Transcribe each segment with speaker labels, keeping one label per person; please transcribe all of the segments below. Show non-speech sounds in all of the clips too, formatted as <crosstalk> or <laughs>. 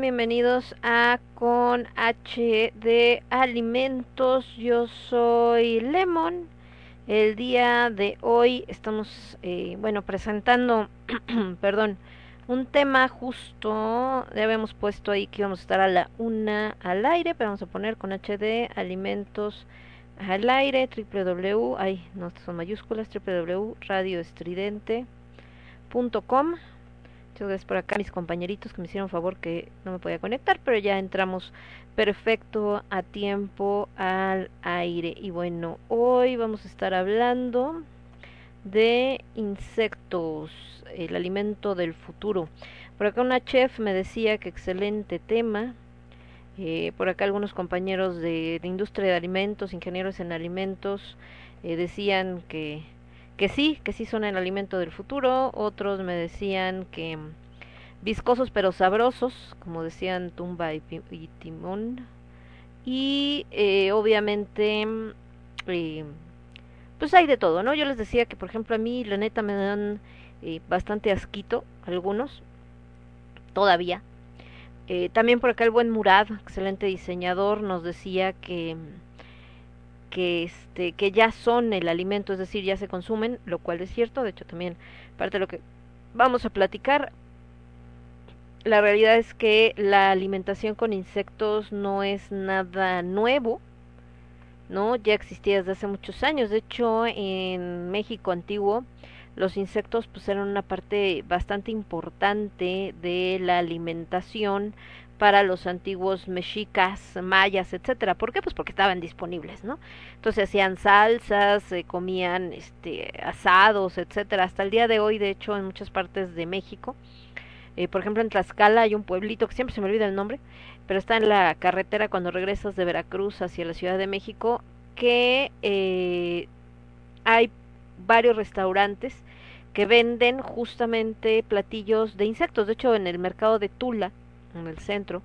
Speaker 1: Bienvenidos a Con H de Alimentos. Yo soy Lemon. El día de hoy estamos, eh, bueno, presentando, <clears throat> perdón, un tema justo. Ya habíamos puesto ahí que íbamos a estar a la una al aire, pero vamos a poner con H de Alimentos al aire, www, ay, no, son mayúsculas, www.radioestridente.com Gracias por acá mis compañeritos que me hicieron favor que no me podía conectar, pero ya entramos perfecto a tiempo al aire. Y bueno, hoy vamos a estar hablando de insectos, el alimento del futuro. Por acá una chef me decía que excelente tema. Eh, por acá algunos compañeros de, de, industria de alimentos, ingenieros en alimentos, eh, decían que, que sí, que sí son el alimento del futuro. Otros me decían que mm, viscosos pero sabrosos, como decían Tumba y, y Timón. Y eh, obviamente, mm, eh, pues hay de todo, ¿no? Yo les decía que, por ejemplo, a mí la neta me dan eh, bastante asquito algunos, todavía. También por acá el buen Murad, excelente diseñador, nos decía que que este que ya son el alimento, es decir, ya se consumen, lo cual es cierto, de hecho también parte de lo que vamos a platicar la realidad es que la alimentación con insectos no es nada nuevo, ¿no? Ya existía desde hace muchos años. De hecho, en México antiguo, los insectos pues eran una parte bastante importante de la alimentación para los antiguos mexicas, mayas, etcétera. ¿Por qué? Pues porque estaban disponibles, ¿no? Entonces hacían salsas, se comían este asados, etcétera. Hasta el día de hoy, de hecho, en muchas partes de México, eh, por ejemplo, en Tlaxcala hay un pueblito que siempre se me olvida el nombre, pero está en la carretera cuando regresas de Veracruz hacia la Ciudad de México, que eh, hay varios restaurantes que venden justamente platillos de insectos. De hecho, en el mercado de Tula, en el centro,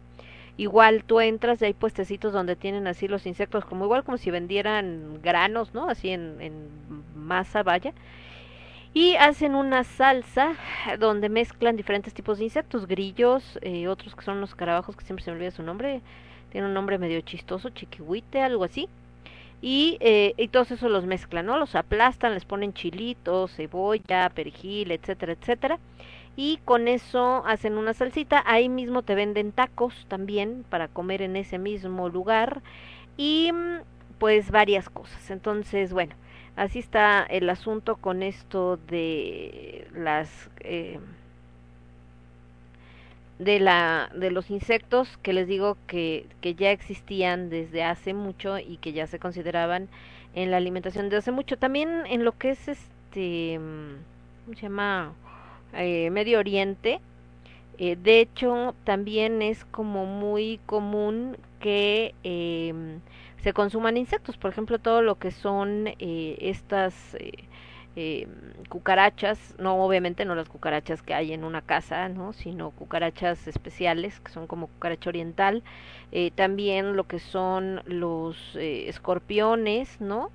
Speaker 1: igual tú entras y hay puestecitos donde tienen así los insectos, como igual como si vendieran granos, ¿no? Así en, en masa, vaya. Y hacen una salsa donde mezclan diferentes tipos de insectos, grillos, eh, otros que son los carabajos, que siempre se me olvida su nombre, tiene un nombre medio chistoso, chiquihuite, algo así. Y, eh, y todos esos los mezclan, ¿no? Los aplastan, les ponen chilitos, cebolla, perejil, etcétera, etcétera. Y con eso hacen una salsita. Ahí mismo te venden tacos también para comer en ese mismo lugar. Y pues varias cosas. Entonces, bueno, así está el asunto con esto de las... Eh, de la de los insectos que les digo que, que ya existían desde hace mucho y que ya se consideraban en la alimentación desde hace mucho también en lo que es este ¿cómo se llama? Eh, Medio Oriente eh, de hecho también es como muy común que eh, se consuman insectos por ejemplo todo lo que son eh, estas eh, eh, cucarachas, no obviamente no las cucarachas que hay en una casa, ¿no? sino cucarachas especiales que son como cucaracha oriental, también lo que son los escorpiones, ¿no?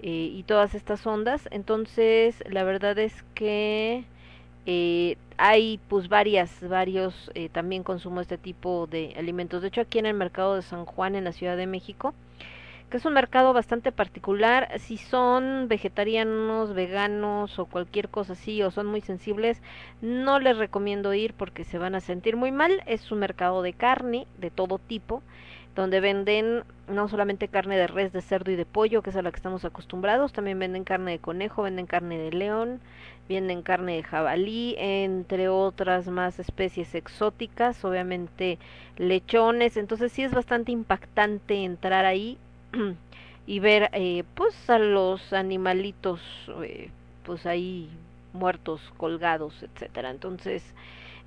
Speaker 1: Y todas estas ondas, entonces la verdad es que eh, hay pues varias, varios eh, también consumo este tipo de alimentos. De hecho aquí en el mercado de San Juan en la Ciudad de México, que es un mercado bastante particular. Si son vegetarianos, veganos o cualquier cosa así, o son muy sensibles, no les recomiendo ir porque se van a sentir muy mal. Es un mercado de carne de todo tipo, donde venden no solamente carne de res, de cerdo y de pollo, que es a la que estamos acostumbrados, también venden carne de conejo, venden carne de león, venden carne de jabalí, entre otras más especies exóticas, obviamente lechones, entonces sí es bastante impactante entrar ahí <clears throat> y ver eh, pues a los animalitos eh, pues ahí muertos colgados etcétera. Entonces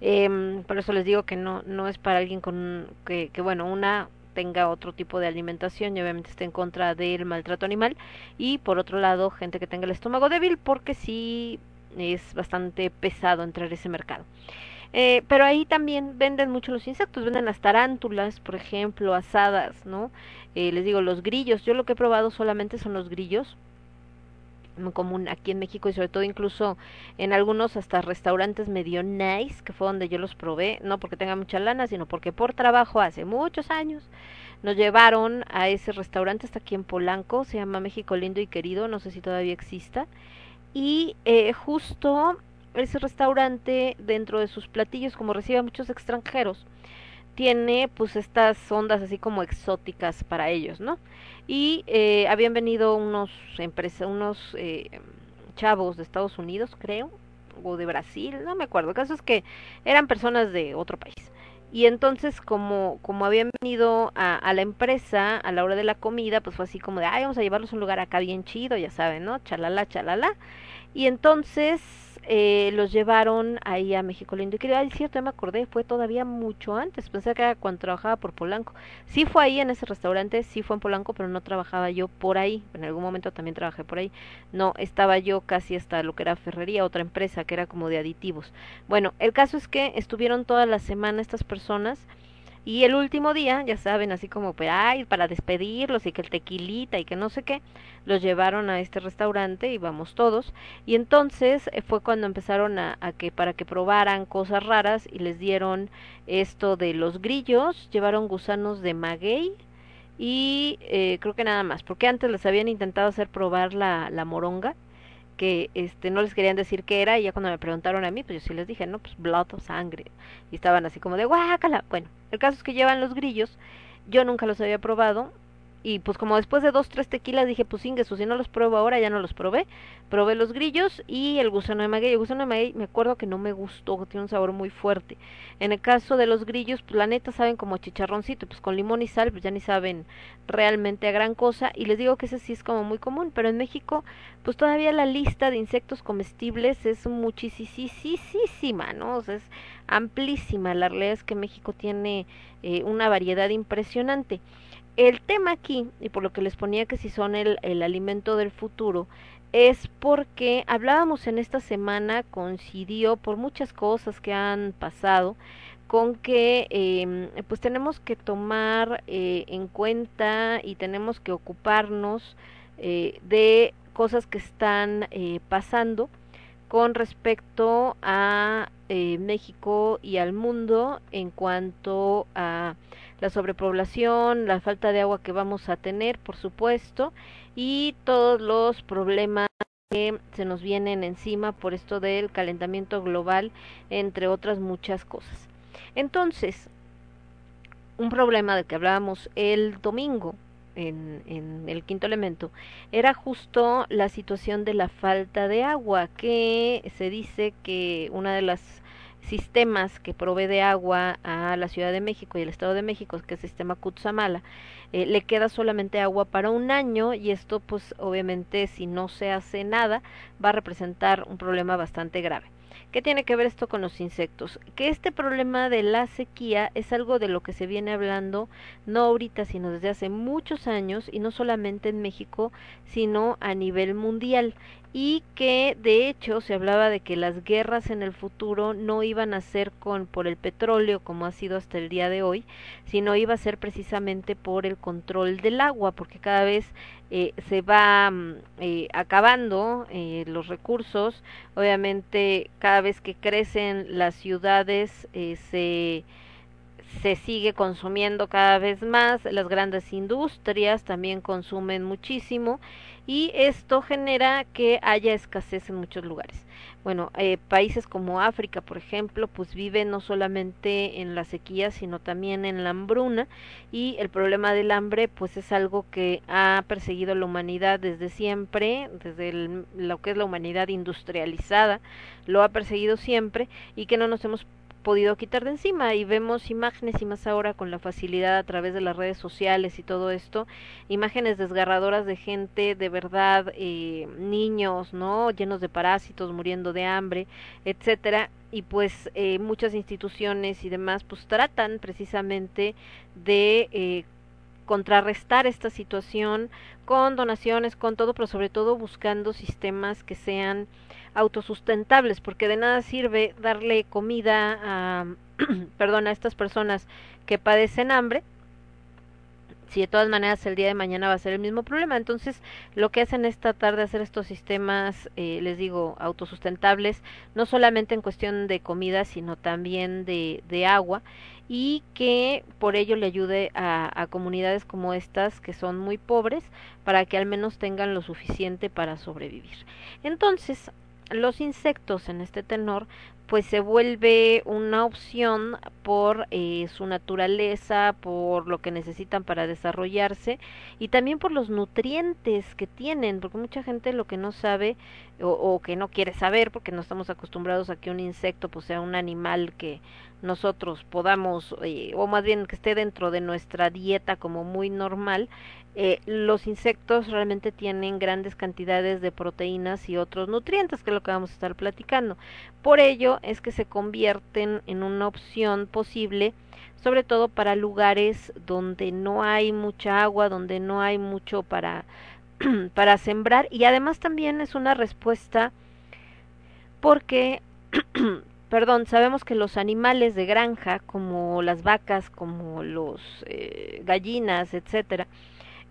Speaker 1: eh, por eso les digo que no no es para alguien con que, que bueno una tenga otro tipo de alimentación y obviamente esté en contra del maltrato animal. Y por otro lado gente que tenga el estómago débil porque sí es bastante pesado entrar a ese mercado. Eh, pero ahí también venden mucho los insectos, venden las tarántulas, por ejemplo, asadas, ¿no? Eh, les digo, los grillos, yo lo que he probado solamente son los grillos, común aquí en México y sobre todo incluso en algunos hasta restaurantes medio nice, que fue donde yo los probé, no porque tenga mucha lana, sino porque por trabajo hace muchos años nos llevaron a ese restaurante, hasta aquí en Polanco, se llama México Lindo y Querido, no sé si todavía exista, y eh, justo ese restaurante dentro de sus platillos como recibe a muchos extranjeros tiene pues estas ondas así como exóticas para ellos no y eh, habían venido unos unos eh, chavos de Estados Unidos creo o de Brasil no me acuerdo. El caso es que eran personas de otro país. Y entonces como como habían venido a, a la empresa a la hora de la comida pues fue así como de ay vamos a llevarlos a un lugar acá bien chido ya saben no chalala chalala y entonces eh, los llevaron ahí a México Lindo. Y que, ay, cierto, ya me acordé, fue todavía mucho antes. Pensé que era cuando trabajaba por Polanco. Sí fue ahí en ese restaurante, sí fue en Polanco, pero no trabajaba yo por ahí. En algún momento también trabajé por ahí. No, estaba yo casi hasta lo que era Ferrería, otra empresa que era como de aditivos. Bueno, el caso es que estuvieron toda la semana estas personas y el último día, ya saben, así como pues, ay, para despedirlos y que el tequilita y que no sé qué, los llevaron a este restaurante y vamos todos. Y entonces eh, fue cuando empezaron a, a, que para que probaran cosas raras y les dieron esto de los grillos, llevaron gusanos de maguey y eh, creo que nada más, porque antes les habían intentado hacer probar la, la moronga que este no les querían decir qué era y ya cuando me preguntaron a mí pues yo sí les dije no pues blood o sangre y estaban así como de guácala bueno el caso es que llevan los grillos yo nunca los había probado y pues como después de dos, tres tequilas dije, pues ingreso, si no los pruebo ahora, ya no los probé. Probé los grillos y el gusano de maguey. El gusano de maguey me acuerdo que no me gustó, tiene un sabor muy fuerte. En el caso de los grillos, pues la neta saben como chicharroncito, pues con limón y sal, pues ya ni saben realmente a gran cosa. Y les digo que ese sí es como muy común, pero en México, pues todavía la lista de insectos comestibles es muchísima, ¿no? O sea, es amplísima. La realidad es que México tiene eh, una variedad impresionante. El tema aquí, y por lo que les ponía que si son el, el alimento del futuro, es porque hablábamos en esta semana, coincidió por muchas cosas que han pasado, con que eh, pues tenemos que tomar eh, en cuenta y tenemos que ocuparnos eh, de cosas que están eh, pasando con respecto a eh, México y al mundo en cuanto a la sobrepoblación, la falta de agua que vamos a tener, por supuesto, y todos los problemas que se nos vienen encima por esto del calentamiento global, entre otras muchas cosas. Entonces, un problema del que hablábamos el domingo en, en, el quinto elemento era justo la situación de la falta de agua, que se dice que una de las sistemas que provee de agua a la Ciudad de México y el Estado de México, que es el sistema Cutzamala, eh, le queda solamente agua para un año y esto pues obviamente si no se hace nada va a representar un problema bastante grave. ¿Qué tiene que ver esto con los insectos? Que este problema de la sequía es algo de lo que se viene hablando no ahorita, sino desde hace muchos años y no solamente en México, sino a nivel mundial y que de hecho se hablaba de que las guerras en el futuro no iban a ser con por el petróleo como ha sido hasta el día de hoy, sino iba a ser precisamente por el control del agua, porque cada vez eh, se va mm, eh, acabando eh, los recursos, obviamente cada vez que crecen las ciudades eh, se se sigue consumiendo cada vez más, las grandes industrias también consumen muchísimo y esto genera que haya escasez en muchos lugares. Bueno, eh, países como África, por ejemplo, pues viven no solamente en la sequía, sino también en la hambruna y el problema del hambre pues es algo que ha perseguido a la humanidad desde siempre, desde el, lo que es la humanidad industrializada, lo ha perseguido siempre y que no nos hemos podido quitar de encima y vemos imágenes y más ahora con la facilidad a través de las redes sociales y todo esto, imágenes desgarradoras de gente de verdad, eh, niños, ¿no? Llenos de parásitos, muriendo de hambre, etcétera, y pues eh, muchas instituciones y demás pues tratan precisamente de eh, contrarrestar esta situación con donaciones, con todo, pero sobre todo buscando sistemas que sean autosustentables, porque de nada sirve darle comida a, <clears throat> perdón, a estas personas que padecen hambre, si de todas maneras el día de mañana va a ser el mismo problema. Entonces, lo que hacen esta tarde hacer estos sistemas, eh, les digo, autosustentables, no solamente en cuestión de comida, sino también de, de agua, y que por ello le ayude a, comunidades como estas, que son muy pobres, para que al menos tengan lo suficiente para sobrevivir. Entonces, los insectos en este tenor pues se vuelve una opción por eh, su naturaleza, por lo que necesitan para desarrollarse y también por los nutrientes que tienen, porque mucha gente lo que no sabe o, o, que no quiere saber, porque no estamos acostumbrados a que un insecto pues sea un animal que nosotros podamos, eh, o más bien que esté dentro de nuestra dieta como muy normal, eh, los insectos realmente tienen grandes cantidades de proteínas y otros nutrientes, que es lo que vamos a estar platicando. Por ello es que se convierten en una opción posible, sobre todo para lugares donde no hay mucha agua, donde no hay mucho para, <clears throat> para sembrar y además también es una respuesta porque <clears throat> perdón, sabemos que los animales de granja, como las vacas, como los eh, gallinas, etcétera,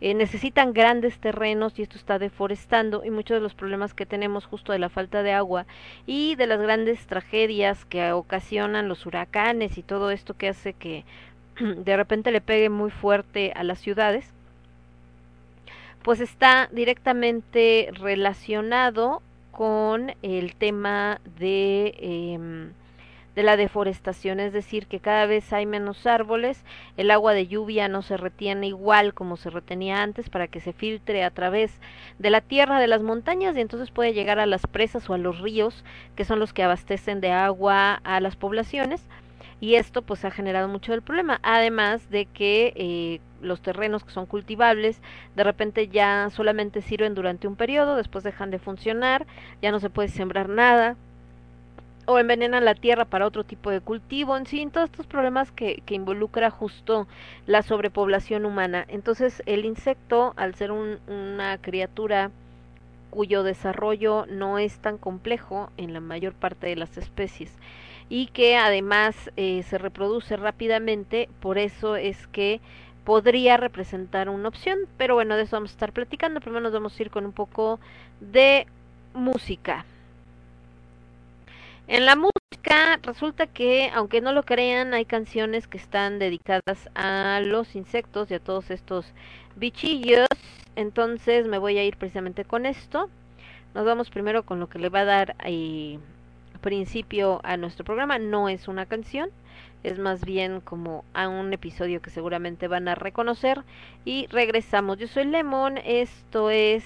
Speaker 1: eh, necesitan grandes terrenos y esto está deforestando y muchos de los problemas que tenemos justo de la falta de agua y de las grandes tragedias que ocasionan los huracanes y todo esto que hace que <clears throat> de repente le pegue muy fuerte a las ciudades, pues está directamente relacionado con el tema de, eh, de la deforestación, es decir, que cada vez hay menos árboles, el agua de lluvia no se retiene igual como se retenía antes para que se filtre a través de la tierra de las montañas y entonces puede llegar a las presas o a los ríos, que son los que abastecen de agua a las poblaciones y esto pues ha generado mucho del problema además de que eh, los terrenos que son cultivables de repente ya solamente sirven durante un periodo después dejan de funcionar ya no se puede sembrar nada o envenenan la tierra para otro tipo de cultivo, en sí, todos estos problemas que, que involucra justo la sobrepoblación humana. Entonces, el insecto, al ser un, una criatura cuyo desarrollo no es tan complejo en la mayor parte de las especies, y que además eh, se reproduce rápidamente, por eso es que podría representar una opción, pero bueno, de eso vamos a estar platicando, primero nos vamos a ir con un poco de música. En la música resulta que, aunque no lo crean, hay canciones que están dedicadas a los insectos y a todos estos bichillos, entonces me voy a ir precisamente con esto. Nos vamos primero con lo que le va a dar eh, principio a nuestro programa. No es una canción, es más bien como a un episodio que seguramente van a reconocer. Y regresamos. Yo soy Lemon, esto es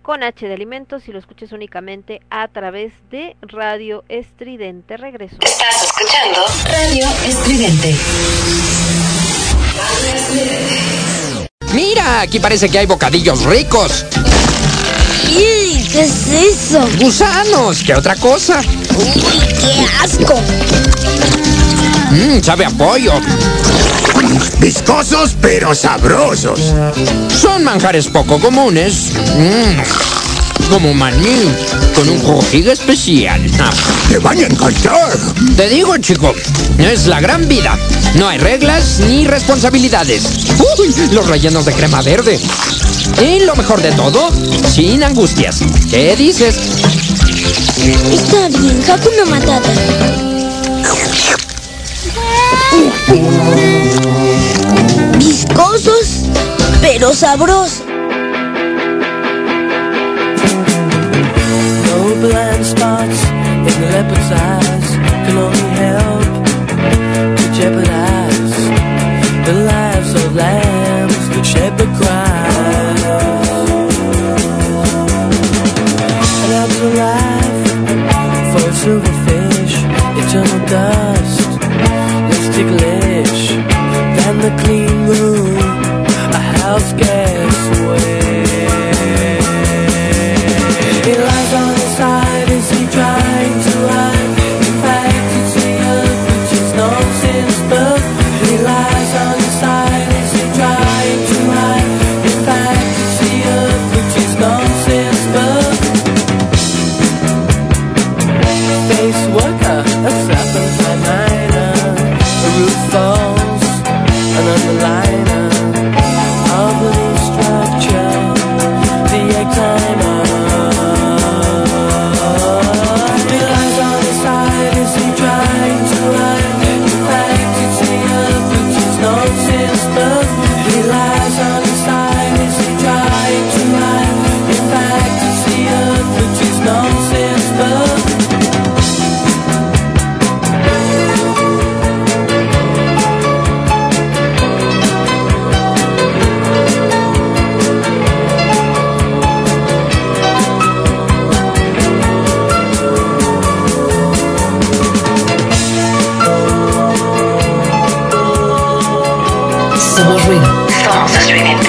Speaker 1: con H de alimentos y lo escuches únicamente a través de Radio Estridente. Regreso.
Speaker 2: Estás escuchando Radio Estridente.
Speaker 3: Mira, aquí parece que hay bocadillos ricos.
Speaker 4: ¿Qué es eso?
Speaker 3: Gusanos, ¿qué otra cosa?
Speaker 4: Uy, qué asco.
Speaker 3: Mmm, sabe a pollo.
Speaker 5: Viscosos pero sabrosos.
Speaker 3: Son manjares poco comunes. Mmm, como maní, con un juguillo especial. Ah,
Speaker 5: Te van a encantar.
Speaker 3: te digo, chico, es la gran vida. No hay reglas ni responsabilidades. Uy, los rellenos de crema verde. Y lo mejor de todo, sin angustias. ¿Qué dices?
Speaker 4: Está bien, Hakuna Matata. Viscosos, pero sabrosos.
Speaker 6: Blind spots in the leopard's eyes can only help to jeopardize the lives of lambs that shed the cry. An afterlife for a silverfish, eternal dust, less ticklish than the clean room, a house guest way.
Speaker 2: streaming.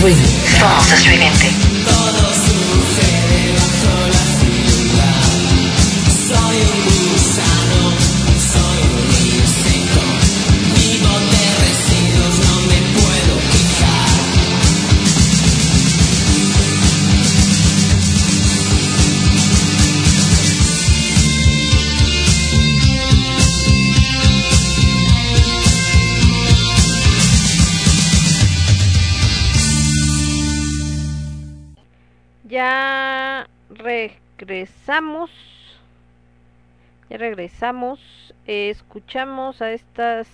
Speaker 2: Ruido. Somos estridente.
Speaker 1: Regresamos. Ya regresamos. Escuchamos a estas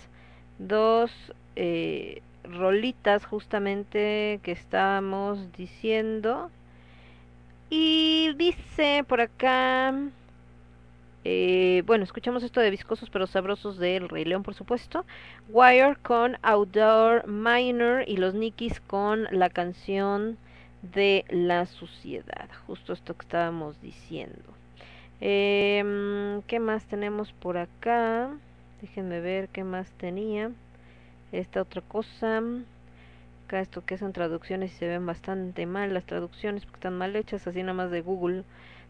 Speaker 1: dos eh, rolitas justamente que estábamos diciendo. Y dice por acá. eh, bueno, escuchamos esto de viscosos pero sabrosos del Rey León, por supuesto. Wire con Outdoor Minor y los Nikis con la canción de la suciedad. Justo esto que estábamos diciendo. Em, ¿Qué más tenemos por acá? Déjenme ver qué más tenía. Esta otra cosa. Acá esto que son traducciones y se ven bastante mal las traducciones porque están mal hechas, así nada más de Google.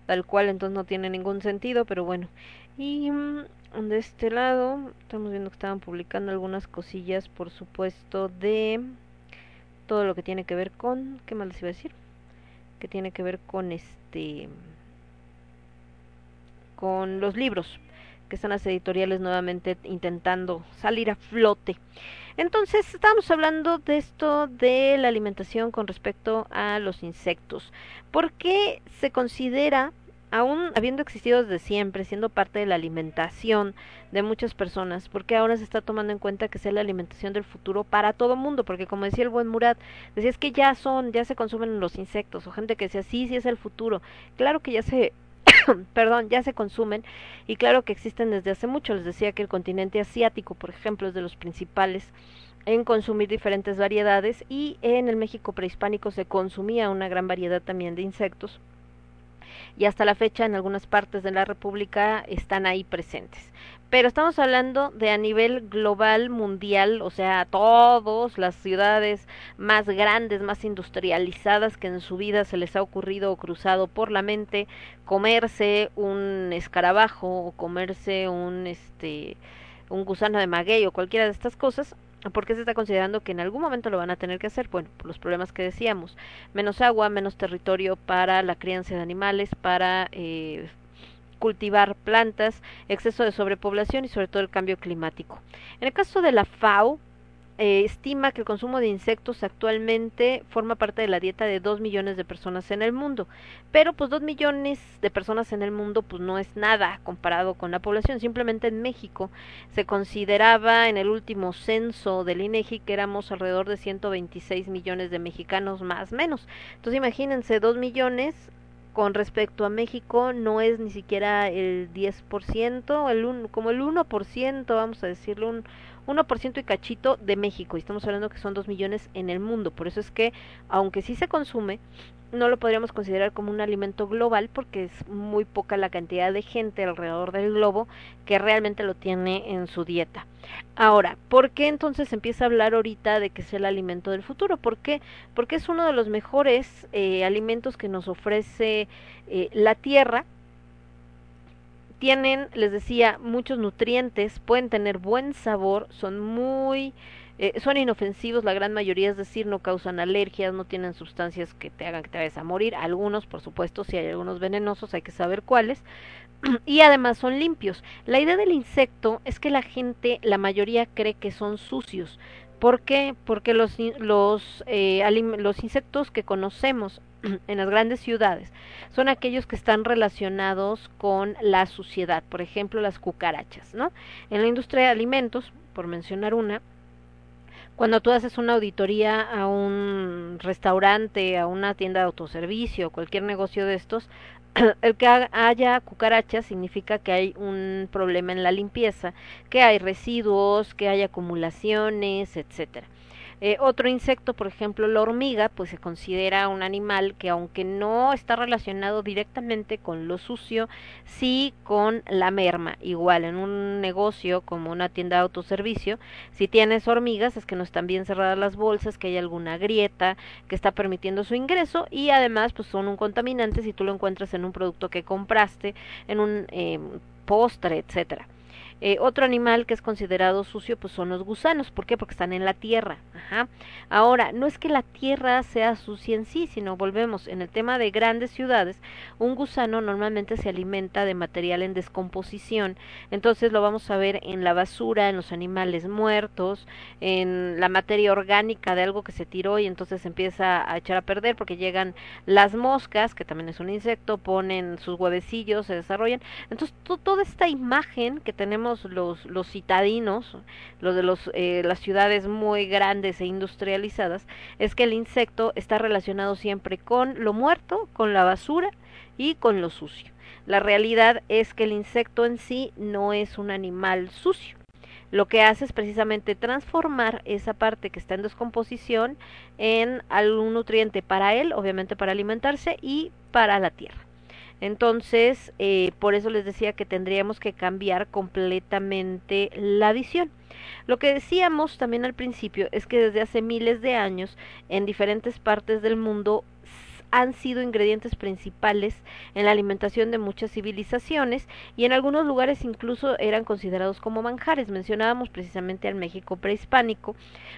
Speaker 1: Tal cual, entonces no tiene ningún sentido, pero bueno. Y mm, de este lado, estamos viendo que estaban publicando algunas cosillas, por supuesto, de todo lo que tiene que ver con, ¿qué más les iba a decir? Que tiene que ver con este, con los libros, que están las editoriales nuevamente intentando salir a flote. Entonces, estamos hablando de esto de la alimentación con respecto a los insectos. ¿Por qué se considera aún habiendo existido desde siempre, siendo parte de la alimentación de muchas personas, porque ahora se está tomando en cuenta que sea la alimentación del futuro para todo mundo, porque como decía el buen Murat, decía es que ya son, ya se consumen los insectos, o gente que decía sí, sí es el futuro, claro que ya se <coughs> perdón, ya se consumen y claro que existen desde hace mucho. Les decía que el continente asiático, por ejemplo, es de los principales en consumir diferentes variedades y en el México prehispánico se consumía una gran variedad también de insectos y hasta la fecha en algunas partes de la República están ahí presentes. Pero estamos hablando de a nivel global, mundial, o sea, todas las ciudades más grandes, más industrializadas que en su vida se les ha ocurrido o cruzado por la mente comerse un escarabajo o comerse un este un gusano de maguey o cualquiera de estas cosas, ¿Por qué se está considerando que en algún momento lo van a tener que hacer? Bueno, por los problemas que decíamos. Menos agua, menos territorio para la crianza de animales, para eh, cultivar plantas, exceso de sobrepoblación y sobre todo el cambio climático. En el caso de la FAO, eh, estima que el consumo de insectos actualmente forma parte de la dieta de dos millones de personas en el mundo. Pero pues dos millones de personas en el mundo pues no es nada comparado con la población. Simplemente en México se consideraba en el último censo del INEGI que éramos alrededor de 126 millones de mexicanos más menos. Entonces imagínense dos millones con respecto a México no es ni siquiera el 10%, el un, como el 1%, vamos a decirlo, un 1% y cachito de México. Y estamos hablando que son 2 millones en el mundo. Por eso es que, aunque sí se consume, no lo podríamos considerar como un alimento global porque es muy poca la cantidad de gente alrededor del globo que realmente lo tiene en su dieta. Ahora, ¿por qué entonces empieza a hablar ahorita de que es el alimento del futuro? ¿Por qué? Porque es uno de los mejores eh, alimentos que nos ofrece eh, la tierra tienen, les decía, muchos nutrientes, pueden tener buen sabor, son muy, eh, son inofensivos la gran mayoría, es decir, no causan alergias, no tienen sustancias que te hagan que te vayas a morir, algunos, por supuesto, si hay algunos venenosos, hay que saber cuáles, <clears throat> y además son limpios. La idea del insecto es que la gente, la mayoría cree que son sucios. ¿Por qué? Porque los, los, eh, los insectos que conocemos <clears throat> en las grandes ciudades son aquellos que están relacionados con la suciedad, por ejemplo las cucarachas, ¿no? En la industria de alimentos, por mencionar una, cuando tú haces una auditoría a un restaurante, a una tienda de autoservicio, cualquier negocio de estos, <coughs> el que haya cucarachas significa que hay un problema en la limpieza, que hay residuos, que hay acumulaciones, etcétera. Eh, otro insecto, por ejemplo, la hormiga, pues se considera un animal que aunque no está relacionado directamente con lo sucio, sí con la merma. Igual en un negocio como una tienda de autoservicio, si tienes hormigas es que no están bien cerradas las bolsas, que hay alguna grieta que está permitiendo su ingreso y además pues son un contaminante si tú lo encuentras en un producto que compraste, en un eh, postre, etcétera. Eh, otro animal que es considerado sucio pues son los gusanos. ¿Por qué? Porque están en la tierra. Ajá. Ahora, no es que la tierra sea sucia en sí, sino volvemos en el tema de grandes ciudades, un gusano normalmente se alimenta de material en descomposición. Entonces lo vamos a ver en la basura, en los animales muertos, en la materia orgánica de algo que se tiró y entonces empieza a echar a perder porque llegan las moscas, que también es un insecto, ponen sus huevecillos, se desarrollan. Entonces toda esta imagen que tenemos los, los citadinos, los de los, eh, las ciudades muy grandes e industrializadas, es que el insecto está relacionado siempre con lo muerto, con la basura y con lo sucio. La realidad es que el insecto en sí no es un animal sucio. Lo que hace es precisamente transformar esa parte que está en descomposición en algún nutriente para él, obviamente para alimentarse y para la tierra. Entonces, eh, por eso les decía que tendríamos que cambiar completamente la visión. Lo que decíamos también al principio es que desde hace miles de años en diferentes partes del mundo han sido ingredientes principales en la alimentación de muchas civilizaciones y en algunos lugares incluso eran considerados como manjares. Mencionábamos precisamente al México prehispánico,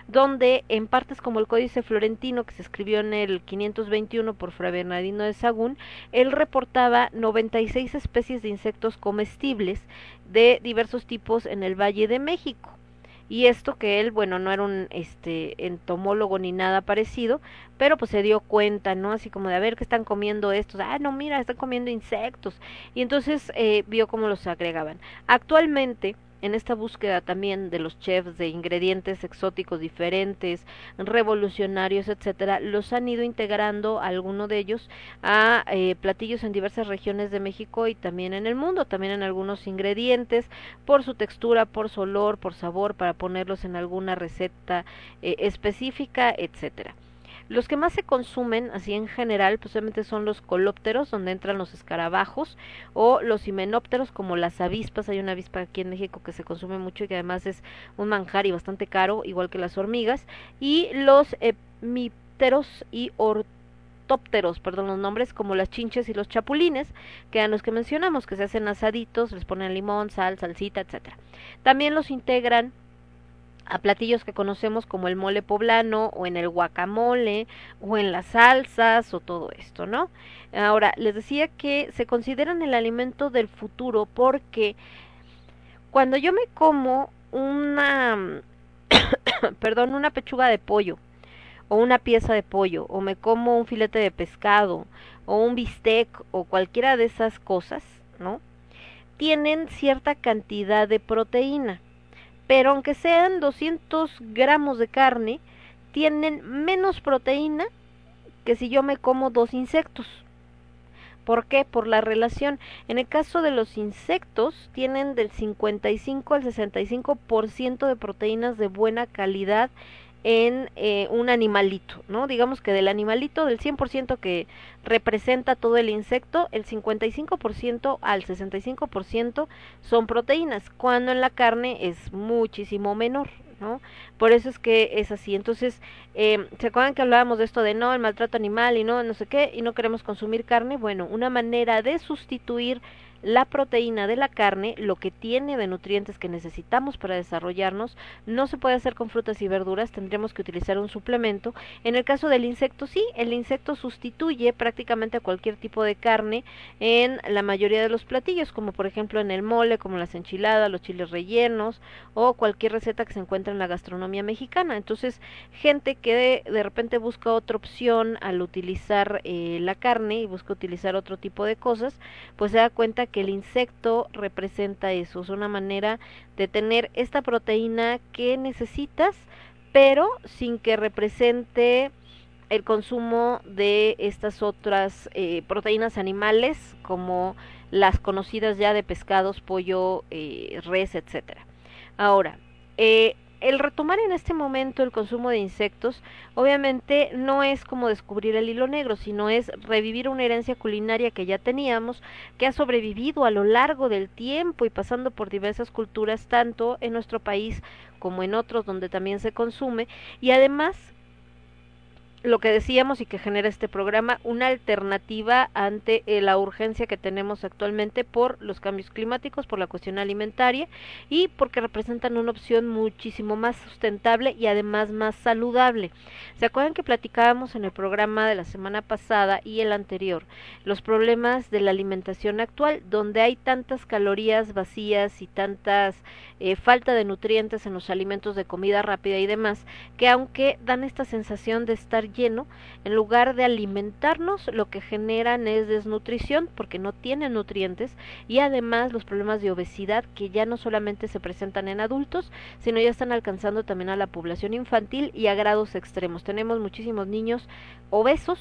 Speaker 1: donde en partes como el Códice Florentino, que se escribió en el 521 por Fray Bernardino de Sagún, él reportaba 96 especies de insectos comestibles de diversos tipos en el Valle de México y esto que él, bueno, no era un este entomólogo ni nada parecido, pero pues se dio cuenta, ¿no? Así como de a ver qué están comiendo estos, ah, no, mira, están comiendo insectos, y entonces eh, vio cómo los agregaban. Actualmente, en esta búsqueda también de los chefs de ingredientes exóticos diferentes, revolucionarios, etcétera, los han ido integrando alguno de ellos a eh, platillos en diversas regiones de México y también en el mundo, también en algunos ingredientes por su textura, por su olor, por sabor, para ponerlos en alguna receta eh, específica, etcétera. Los que más se consumen, así en general, posiblemente son los colópteros, donde entran los escarabajos, o los himenópteros, como las avispas. Hay una avispa aquí en México que se consume mucho y que además es un manjar y bastante caro, igual que las hormigas. Y los hemípteros y ortópteros, perdón los nombres, como las chinches y los chapulines, que eran los que mencionamos, que se hacen asaditos, les ponen limón, sal, salsita, etcétera. También los integran a platillos que conocemos como el mole poblano o en el guacamole o en las salsas o todo esto, ¿no? Ahora, les decía que se consideran el alimento del futuro porque cuando yo me como una <coughs> perdón, una pechuga de pollo o una pieza de pollo o me como un filete de pescado o un bistec o cualquiera de esas cosas, ¿no? Tienen cierta cantidad de proteína pero aunque sean 200 gramos de carne, tienen menos proteína que si yo me como dos insectos. ¿Por qué? Por la relación. En el caso de los insectos, tienen del 55 al 65% de proteínas de buena calidad en eh, un animalito, ¿no? Digamos que del animalito, del 100% que representa todo el insecto, el 55% al 65% son proteínas, cuando en la carne es muchísimo menor, ¿no? Por eso es que es así. Entonces, eh, ¿se acuerdan que hablábamos de esto de no, el maltrato animal y no, no sé qué, y no queremos consumir carne? Bueno, una manera de sustituir la proteína de la carne, lo que tiene de nutrientes que necesitamos para desarrollarnos, no se puede hacer con frutas y verduras, tendríamos que utilizar un suplemento. En el caso del insecto, sí, el insecto sustituye prácticamente a cualquier tipo de carne en la mayoría de los platillos, como por ejemplo en el mole, como las enchiladas, los chiles rellenos o cualquier receta que se encuentra en la gastronomía mexicana. Entonces, gente que de, repente busca otra opción al utilizar eh, la carne y busca utilizar otro tipo de cosas, pues se da cuenta que el insecto representa eso, es una manera de tener esta proteína que necesitas, pero sin que represente el consumo de estas otras eh, proteínas animales como las conocidas ya de pescados, pollo, eh, res, etcétera. Ahora, eh, el retomar en este momento el consumo de insectos, obviamente no es como descubrir el hilo negro, sino es revivir una herencia culinaria que ya teníamos, que ha sobrevivido a lo largo del tiempo y pasando por diversas culturas, tanto en nuestro país como en otros donde también se consume, y además lo que decíamos y que genera este programa, una alternativa ante eh, la urgencia que tenemos actualmente por los cambios climáticos, por la cuestión alimentaria y porque representan una opción muchísimo más sustentable y además más saludable. ¿Se acuerdan que platicábamos en el programa de la semana pasada y el anterior los problemas de la alimentación actual, donde hay tantas calorías vacías y tantas eh, falta de nutrientes en los alimentos de comida rápida y demás, que aunque dan esta sensación de estar en lugar de alimentarnos, lo que generan es desnutrición porque no tienen nutrientes y además los problemas de obesidad que ya no solamente se presentan en adultos, sino ya están alcanzando también a la población infantil y a grados extremos. Tenemos muchísimos niños obesos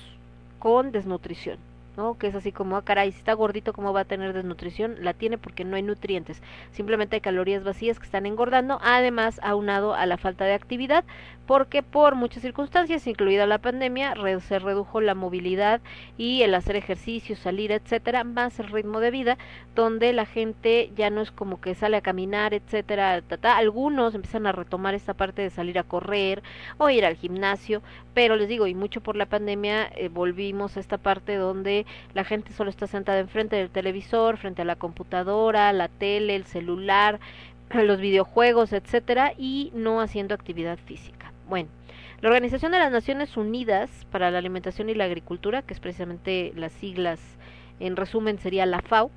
Speaker 1: con desnutrición. ¿no? Que es así como, ah, caray, si está gordito, ¿cómo va a tener desnutrición? La tiene porque no hay nutrientes. Simplemente hay calorías vacías que están engordando, además aunado a la falta de actividad, porque por muchas circunstancias, incluida la pandemia, se redujo la movilidad y el hacer ejercicio, salir, etcétera, más el ritmo de vida, donde la gente ya no es como que sale a caminar, etcétera, algunos empiezan a retomar esta parte de salir a correr o ir al gimnasio, pero les digo, y mucho por la pandemia eh, volvimos a esta parte donde la gente solo está sentada enfrente del televisor, frente a la computadora, la tele, el celular, <clears throat> los videojuegos, etcétera, y no haciendo actividad física. Bueno, la Organización de las Naciones Unidas para la Alimentación y la Agricultura, que es precisamente las siglas, en resumen sería la FAO,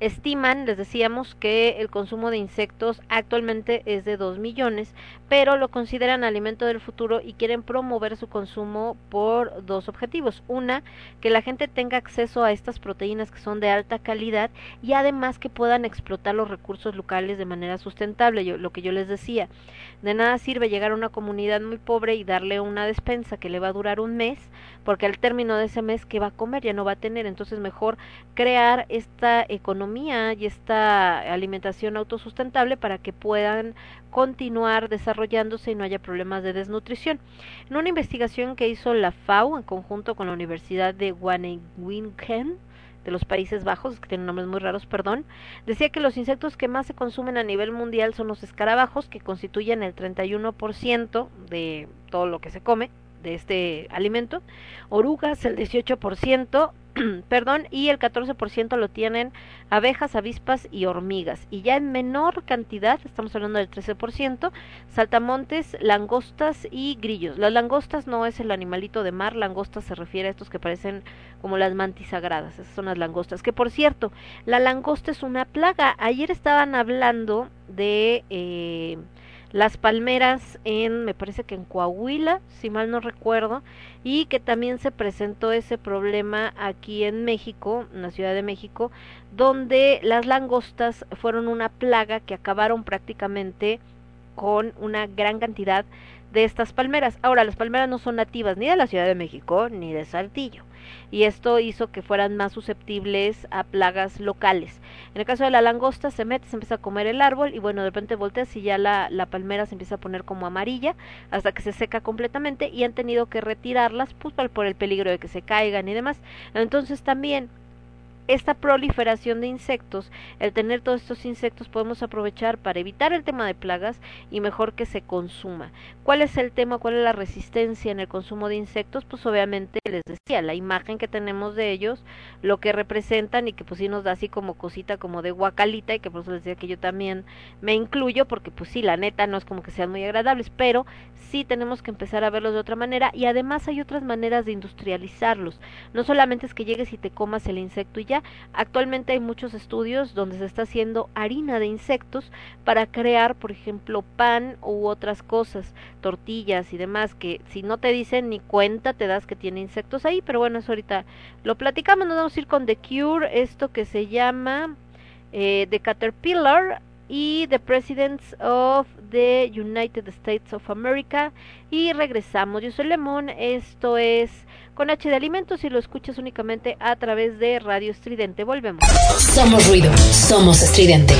Speaker 1: estiman, les decíamos, que el consumo de insectos actualmente es de 2 millones, pero lo consideran alimento del futuro y quieren promover su consumo por dos objetivos. Una, que la gente tenga acceso a estas proteínas que son de alta calidad y además que puedan explotar los recursos locales de manera sustentable, yo, lo que yo les decía. De nada sirve llegar a una comunidad muy pobre y darle una despensa que le va a durar un mes, porque al término de ese mes que va a comer ya no va a tener, entonces mejor crear esta economía y esta alimentación autosustentable para que puedan continuar desarrollándose y no haya problemas de desnutrición. En una investigación que hizo la FAO en conjunto con la Universidad de Wageningen, de los Países Bajos, que tienen nombres muy raros, perdón, decía que los insectos que más se consumen a nivel mundial son los escarabajos, que constituyen el 31% de todo lo que se come, de este alimento, orugas el 18%, <clears throat> perdón, y el 14% lo tienen abejas, avispas y hormigas. Y ya en menor cantidad, estamos hablando del 13%, saltamontes, langostas y grillos. Las langostas no es el animalito de mar, langostas se refiere a estos que parecen como las mantis sagradas, esas son las langostas. Que por cierto, la langosta es una plaga. Ayer estaban hablando de... Eh, las palmeras en, me parece que en Coahuila, si mal no recuerdo, y que también se presentó ese problema aquí en México, en la Ciudad de México, donde las langostas fueron una plaga que acabaron prácticamente con una gran cantidad de estas palmeras. Ahora, las palmeras no son nativas ni de la Ciudad de México ni de Saltillo y esto hizo que fueran más susceptibles a plagas locales. En el caso de la langosta se mete, se empieza a comer el árbol y bueno, de repente volteas y ya la, la palmera se empieza a poner como amarilla hasta que se seca completamente y han tenido que retirarlas pues, por el peligro de que se caigan y demás. Entonces también esta proliferación de insectos, el tener todos estos insectos podemos aprovechar para evitar el tema de plagas y mejor que se consuma. ¿Cuál es el tema? ¿Cuál es la resistencia en el consumo de insectos? Pues obviamente les decía, la imagen que tenemos de ellos, lo que representan y que pues sí nos da así como cosita como de guacalita y que por eso les decía que yo también me incluyo porque pues sí, la neta no es como que sean muy agradables, pero sí tenemos que empezar a verlos de otra manera y además hay otras maneras de industrializarlos. No solamente es que llegues y te comas el insecto y ya, Actualmente hay muchos estudios donde se está haciendo harina de insectos para crear, por ejemplo, pan u otras cosas, tortillas y demás, que si no te dicen ni cuenta te das que tiene insectos ahí, pero bueno, eso ahorita lo platicamos, nos vamos a ir con The Cure, esto que se llama eh, The Caterpillar y The Presidents of the United States of America. Y regresamos. Yo soy Lemón, esto es con H de Alimentos y lo escuchas únicamente a través de Radio Estridente. Volvemos.
Speaker 2: Somos ruido, somos estridente.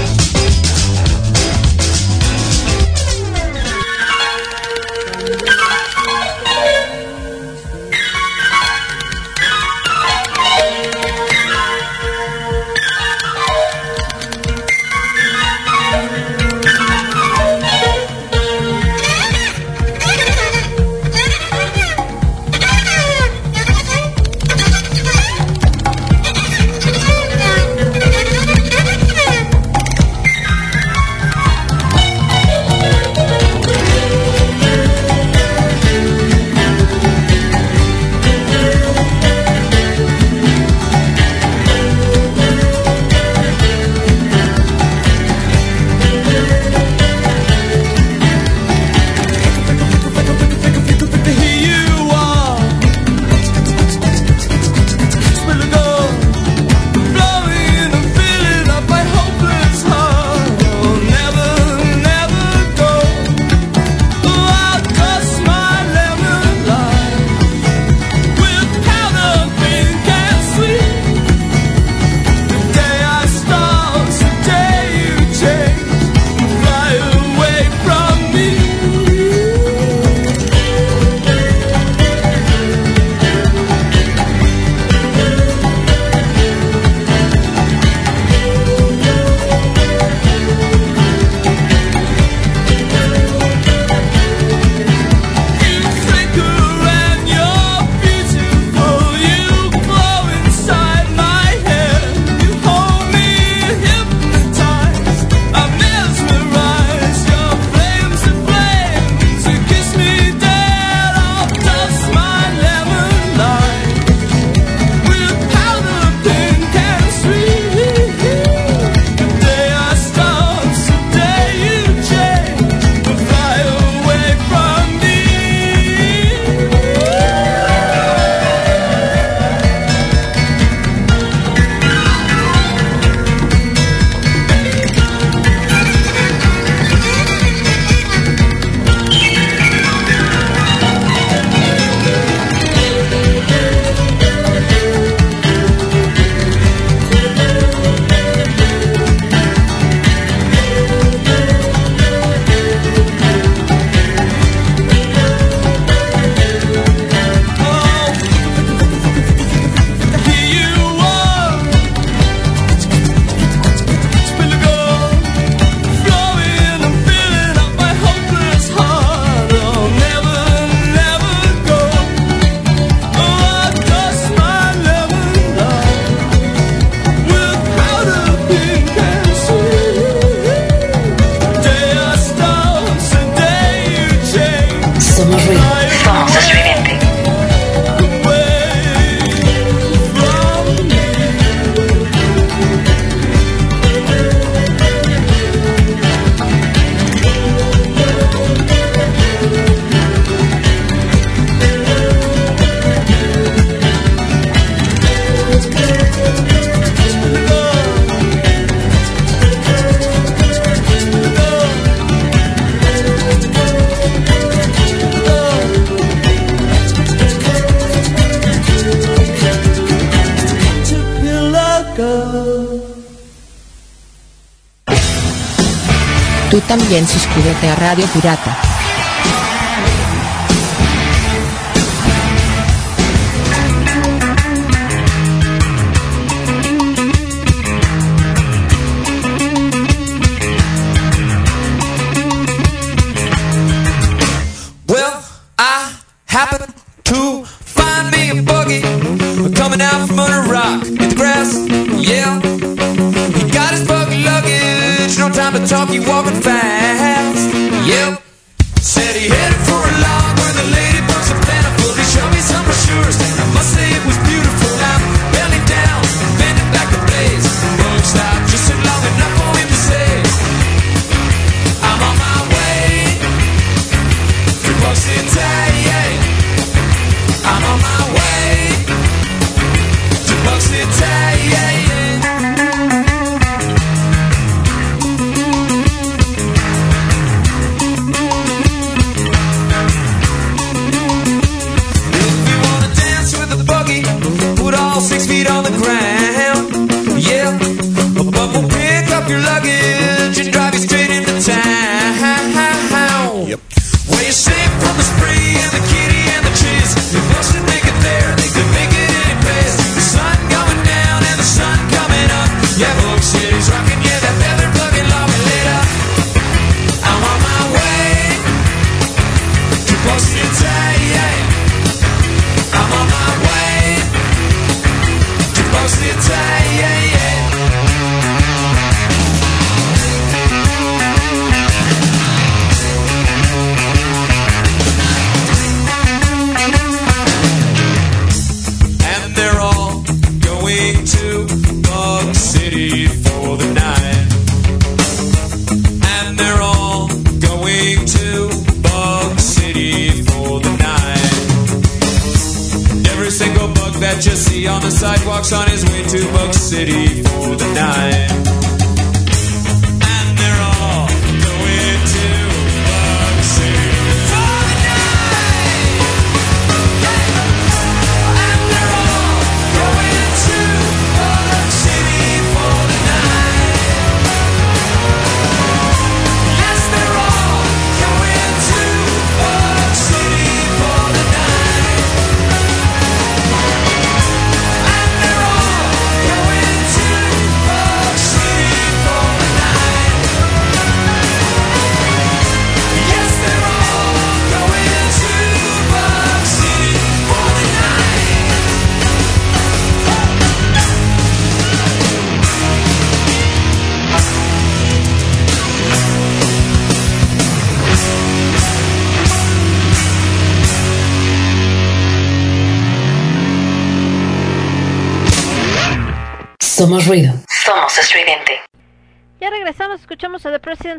Speaker 7: También suscríbete a Radio Pirata.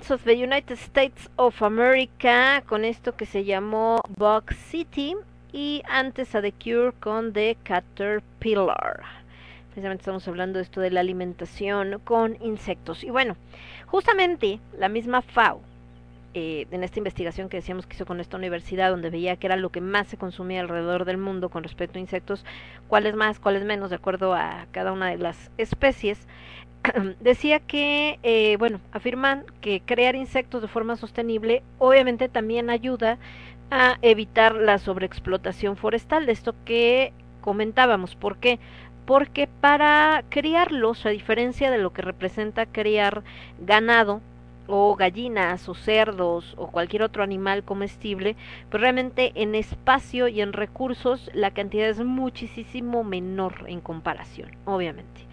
Speaker 1: Of the United States of America con esto que se llamó Bug City y antes a The Cure con The Caterpillar. Precisamente estamos hablando de esto de la alimentación con insectos. Y bueno, justamente la misma FAO, eh, en esta investigación que decíamos que hizo con esta universidad, donde veía que era lo que más se consumía alrededor del mundo con respecto a insectos, cuáles más, cuáles menos, de acuerdo a cada una de las especies, <clears throat> decía que, eh, bueno, afirman que crear insectos de forma sostenible obviamente también ayuda a evitar la sobreexplotación forestal, de esto que comentábamos. ¿Por qué? Porque para criarlos, a diferencia de lo que representa criar ganado, o gallinas o cerdos o cualquier otro animal comestible, pues realmente en espacio y en recursos la cantidad es muchísimo menor en comparación, obviamente.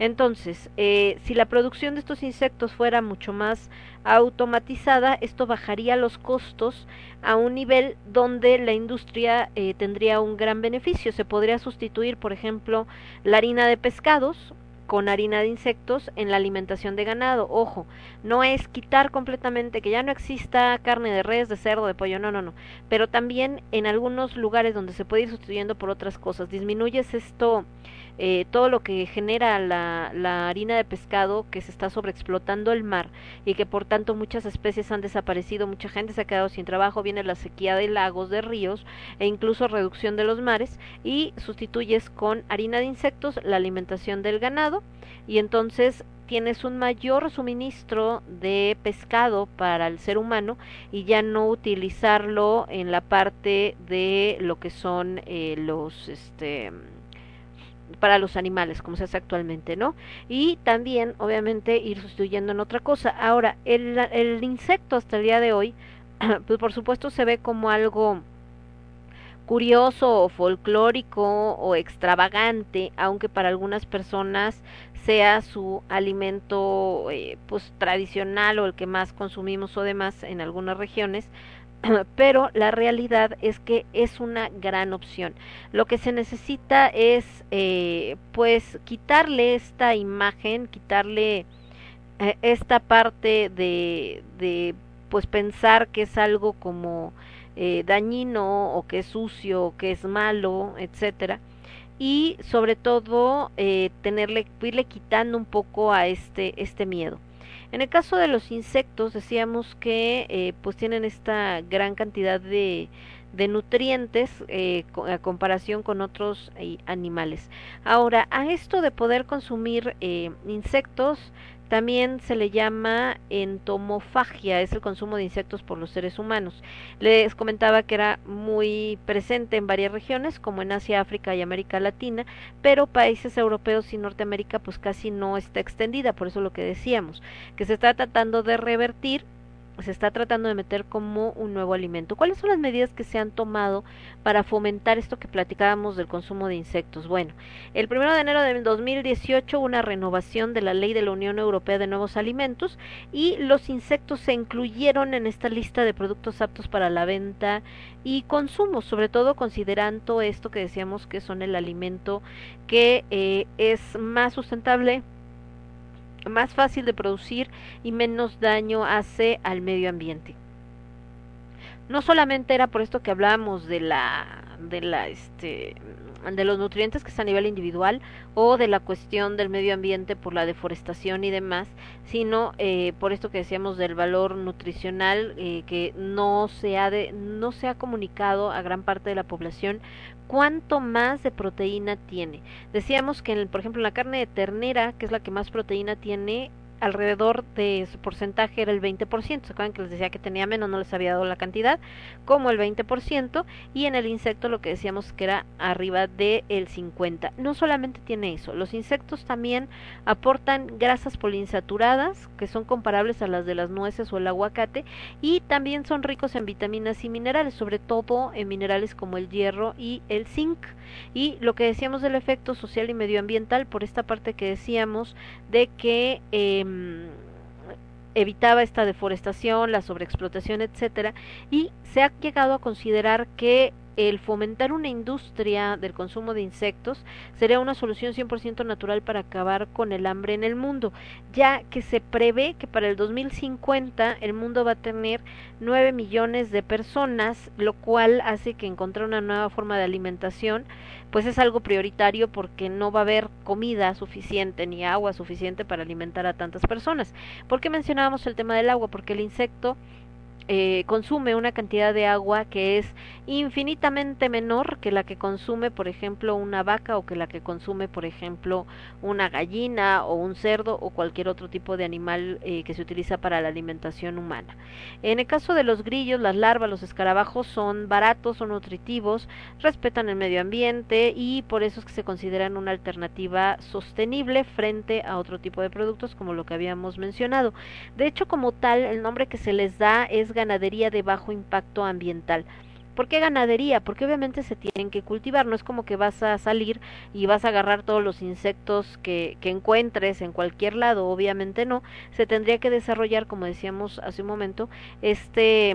Speaker 1: Entonces, eh, si la producción de estos insectos fuera mucho más automatizada, esto bajaría los costos a un nivel donde la industria eh, tendría un gran beneficio. Se podría sustituir, por ejemplo, la harina de pescados con harina de insectos en la alimentación de ganado. Ojo, no es quitar completamente que ya no exista carne de res, de cerdo, de pollo, no, no, no. Pero también en algunos lugares donde se puede ir sustituyendo por otras cosas. Disminuyes esto, eh, todo lo que genera la, la harina de pescado que se está sobreexplotando el mar y que por tanto muchas especies han desaparecido, mucha gente se ha quedado sin trabajo, viene la sequía de lagos, de ríos e incluso reducción de los mares y sustituyes con harina de insectos la alimentación del ganado y entonces tienes un mayor suministro de pescado para el ser humano y ya no utilizarlo en la parte de lo que son eh, los este para los animales, como se hace actualmente, ¿no? Y también, obviamente, ir sustituyendo en otra cosa. Ahora, el, el insecto hasta el día de hoy, <clears throat> pues por supuesto se ve como algo curioso o folclórico o extravagante, aunque para algunas personas sea su alimento eh, pues tradicional o el que más consumimos o demás en algunas regiones, <clears throat> pero la realidad es que es una gran opción. Lo que se necesita es eh, pues quitarle esta imagen, quitarle eh, esta parte de, pues pensar que es algo como eh, dañino o que es sucio o que es malo, etcétera y sobre todo eh, tenerle irle quitando un poco a este este miedo. En el caso de los insectos decíamos que eh, pues tienen esta gran cantidad de, de nutrientes eh, a comparación con otros eh, animales. Ahora, a esto de poder consumir insectos, también se le llama entomofagia, es el consumo de insectos por los seres humanos. Les comentaba que era muy presente en varias regiones, como en Asia, África y América Latina, pero países europeos y Norteamérica pues casi no está extendida, por eso lo que decíamos, que se está tratando de revertir se está tratando de meter como un nuevo alimento. ¿Cuáles son las medidas que se han tomado para fomentar esto que platicábamos del consumo de insectos? Bueno, el primero de enero del 2018 una renovación de la ley de la Unión Europea de Nuevos Alimentos y los insectos se incluyeron en esta lista de productos aptos para la venta y consumo, sobre todo considerando esto que decíamos que son el alimento que eh, es más sustentable, más fácil de producir y menos daño hace al medio ambiente. No solamente era por esto que hablábamos de la de la este de los nutrientes que es a nivel individual o de la cuestión del medio ambiente por la deforestación y demás, sino eh, por esto que decíamos del valor nutricional eh, que no se ha de, no se ha comunicado a gran parte de la población cuánto más de proteína tiene. Decíamos que, en por ejemplo, en la carne de ternera, que es la que más proteína tiene, alrededor de su porcentaje era el 20%. ¿Se acuerdan que les decía que tenía menos? No les había dado la cantidad, como el 20%. Y en el insecto lo que decíamos que era arriba del el 50%. No solamente tiene eso, los insectos también aportan grasas poliinsaturadas, que son comparables a las de las nueces o el aguacate, y también son ricos en vitaminas y minerales, sobre todo en minerales como el hierro y el zinc. Y lo que decíamos del efecto social y medioambiental, por esta parte que decíamos de que eh, evitaba esta deforestación, la sobreexplotación, etcétera, y se ha llegado a considerar que el fomentar una industria del consumo de insectos sería una solución 100% natural para acabar con el hambre en el mundo, ya que se prevé que para el 2050 el mundo va a tener 9 millones de personas, lo cual hace que encontrar una nueva forma de alimentación pues es algo prioritario porque no va a haber comida suficiente ni agua suficiente para alimentar a tantas personas. ¿Por qué mencionábamos el tema del agua? Porque el insecto eh, consume una cantidad de agua que es infinitamente menor que la que consume, por ejemplo, una vaca o que la que consume, por ejemplo, una gallina o un cerdo o cualquier otro tipo de animal eh, que se utiliza para la alimentación humana. En el caso de los grillos, las larvas, los escarabajos son baratos, son nutritivos, respetan el medio ambiente y por eso es que se consideran una alternativa sostenible frente a otro tipo de productos como lo que habíamos mencionado. De hecho, como tal, el nombre que se les da es ganadería de bajo impacto ambiental. ¿Por qué ganadería? Porque obviamente se tienen que cultivar, no es como que vas a salir y vas a agarrar todos los insectos que, que encuentres en cualquier lado, obviamente no, se tendría que desarrollar, como decíamos hace un momento, este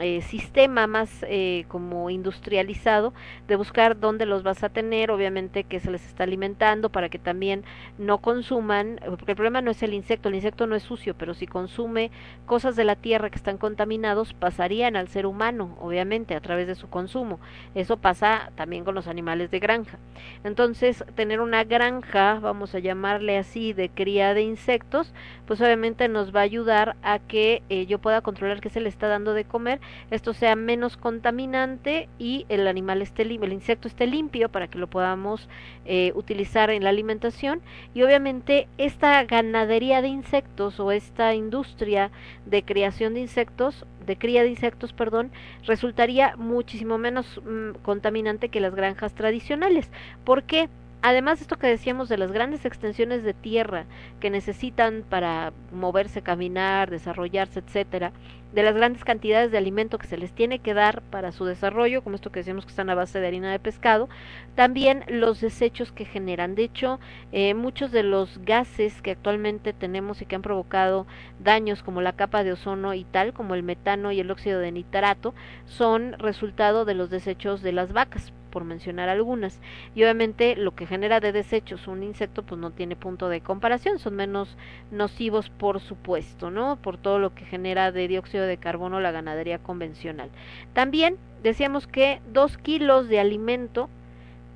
Speaker 1: eh, sistema más eh, como industrializado de buscar dónde los vas a tener, obviamente que se les está alimentando para que también no consuman, porque el problema no es el insecto, el insecto no es sucio, pero si consume cosas de la tierra que están contaminados, pasarían al ser humano, obviamente, a través de su consumo. Eso pasa también con los animales de granja. Entonces, tener una granja, vamos a llamarle así, de cría de insectos, pues obviamente nos va a ayudar a que eh, yo pueda controlar qué se le está dando de comer, esto sea menos contaminante y el animal esté limpio, el insecto esté limpio para que lo podamos eh, utilizar en la alimentación y obviamente esta ganadería de insectos o esta industria de creación de insectos de cría de insectos, perdón, resultaría muchísimo menos mm, contaminante que las granjas tradicionales. ¿Por qué? Además, esto que decíamos de las grandes extensiones de tierra que necesitan para moverse, caminar, desarrollarse, etcétera, de las grandes cantidades de alimento que se les tiene que dar para su desarrollo, como esto que decíamos que están a base de harina de pescado, también los desechos que generan. De hecho, eh, muchos de los gases que actualmente tenemos y que han provocado daños como la capa de ozono y tal, como el metano y el óxido de nitrato, son resultado de los desechos de las vacas por mencionar algunas. Y obviamente lo que genera de desechos un insecto pues no tiene punto de comparación, son menos nocivos por supuesto, ¿no? Por todo lo que genera de dióxido de carbono la ganadería convencional. También decíamos que dos kilos de alimento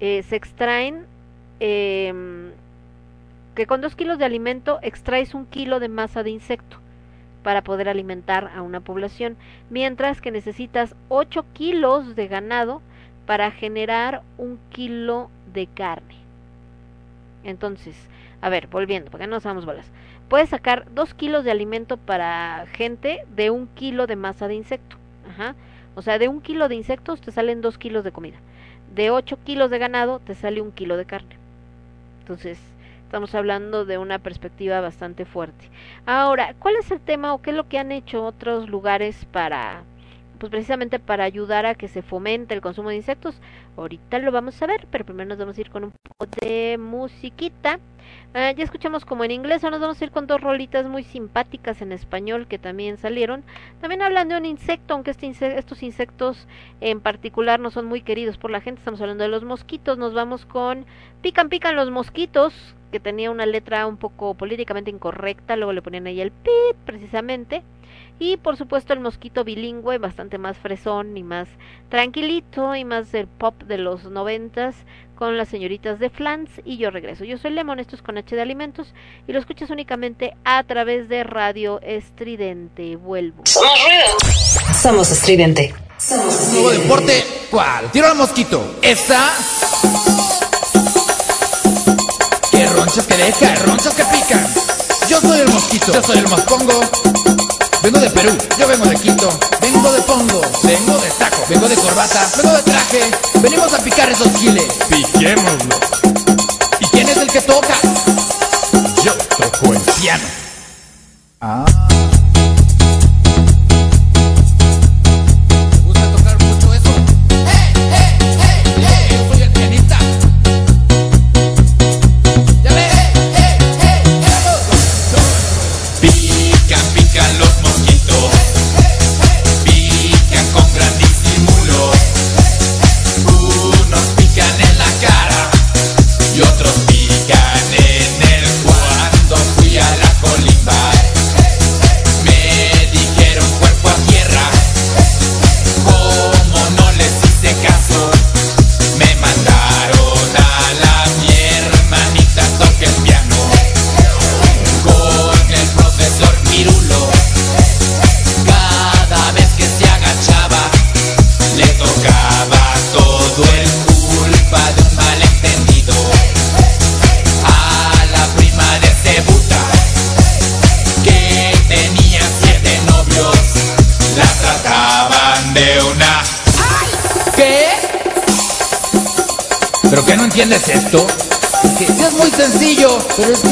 Speaker 1: eh, se extraen, eh, que con dos kilos de alimento extraes un kilo de masa de insecto para poder alimentar a una población, mientras que necesitas 8 kilos de ganado para generar un kilo de carne. Entonces, a ver, volviendo, porque no nos damos bolas. Puedes sacar dos kilos de alimento para gente de un kilo de masa de insecto. Ajá. O sea, de un kilo de insectos te salen dos kilos de comida. De ocho kilos de ganado te sale un kilo de carne. Entonces, estamos hablando de una perspectiva bastante fuerte. Ahora, ¿cuál es el tema o qué es lo que han hecho otros lugares para pues precisamente para ayudar a que se fomente el consumo de insectos. Ahorita lo vamos a ver, pero primero nos vamos a ir con un poco de musiquita. Uh, ya escuchamos como en inglés, ahora nos vamos a ir con dos rolitas muy simpáticas en español que también salieron. También hablan de un insecto, aunque este estos insectos en particular no son muy queridos por la gente, estamos hablando de los mosquitos. Nos vamos con Pican Pican los mosquitos, que tenía una letra un poco políticamente incorrecta, luego le ponían ahí el pip precisamente. Y por supuesto el mosquito bilingüe, bastante más fresón y más tranquilito y más del pop de los noventas con las señoritas de Flans y yo regreso. Yo soy Lemon, esto es con H de Alimentos y lo escuchas únicamente a través de Radio Estridente. Vuelvo.
Speaker 8: Somos ruido. Somos estridente. Somos
Speaker 9: Nuevo deporte, ¿cuál? Tiro al mosquito. Esa. Que ronchas que deja, ronchas que pican. Yo soy el mosquito, yo soy el mospongo. Vengo de Perú, yo vengo de Quito, vengo de Pongo, vengo de taco, vengo de corbata, vengo de traje, venimos a picar esos chiles. Piquémoslo. ¿Y quién es el que toca? Yo toco el piano. Ah. Sırık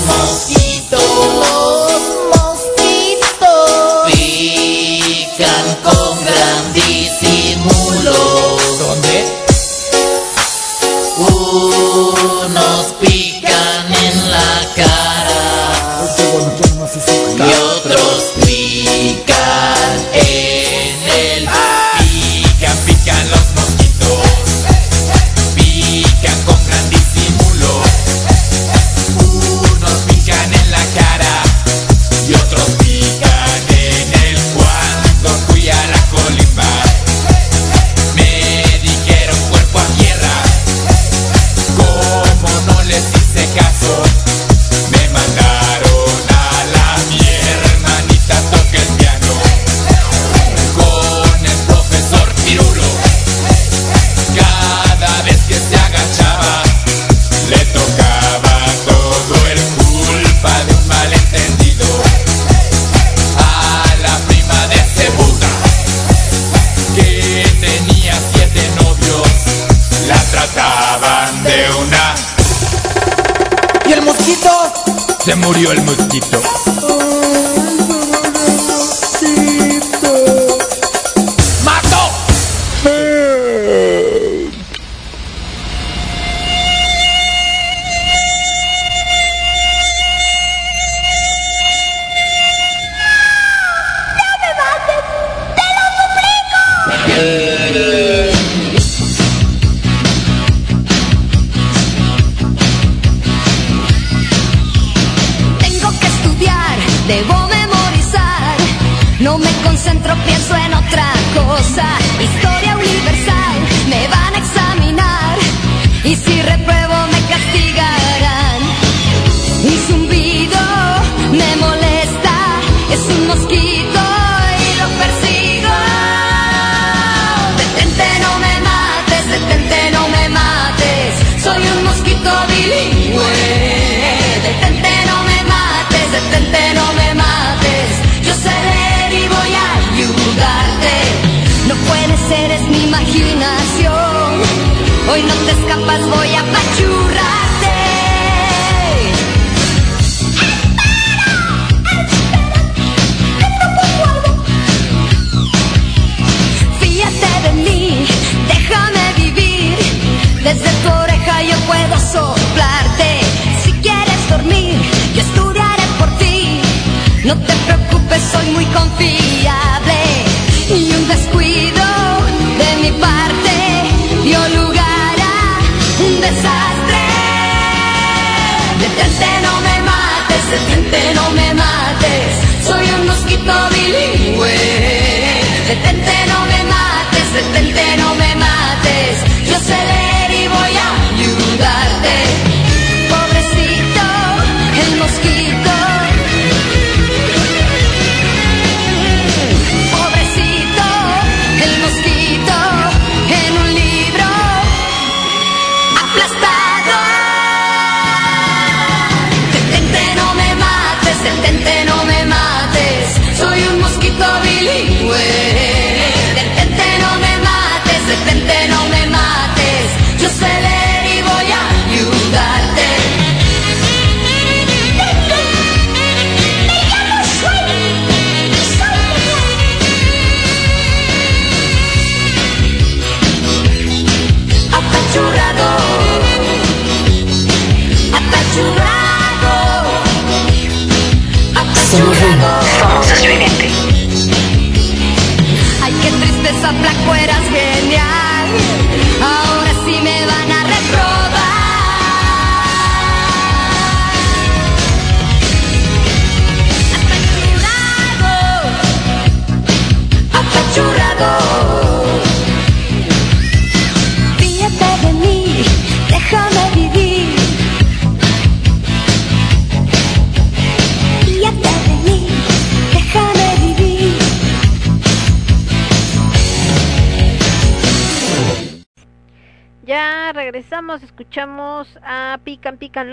Speaker 9: Pican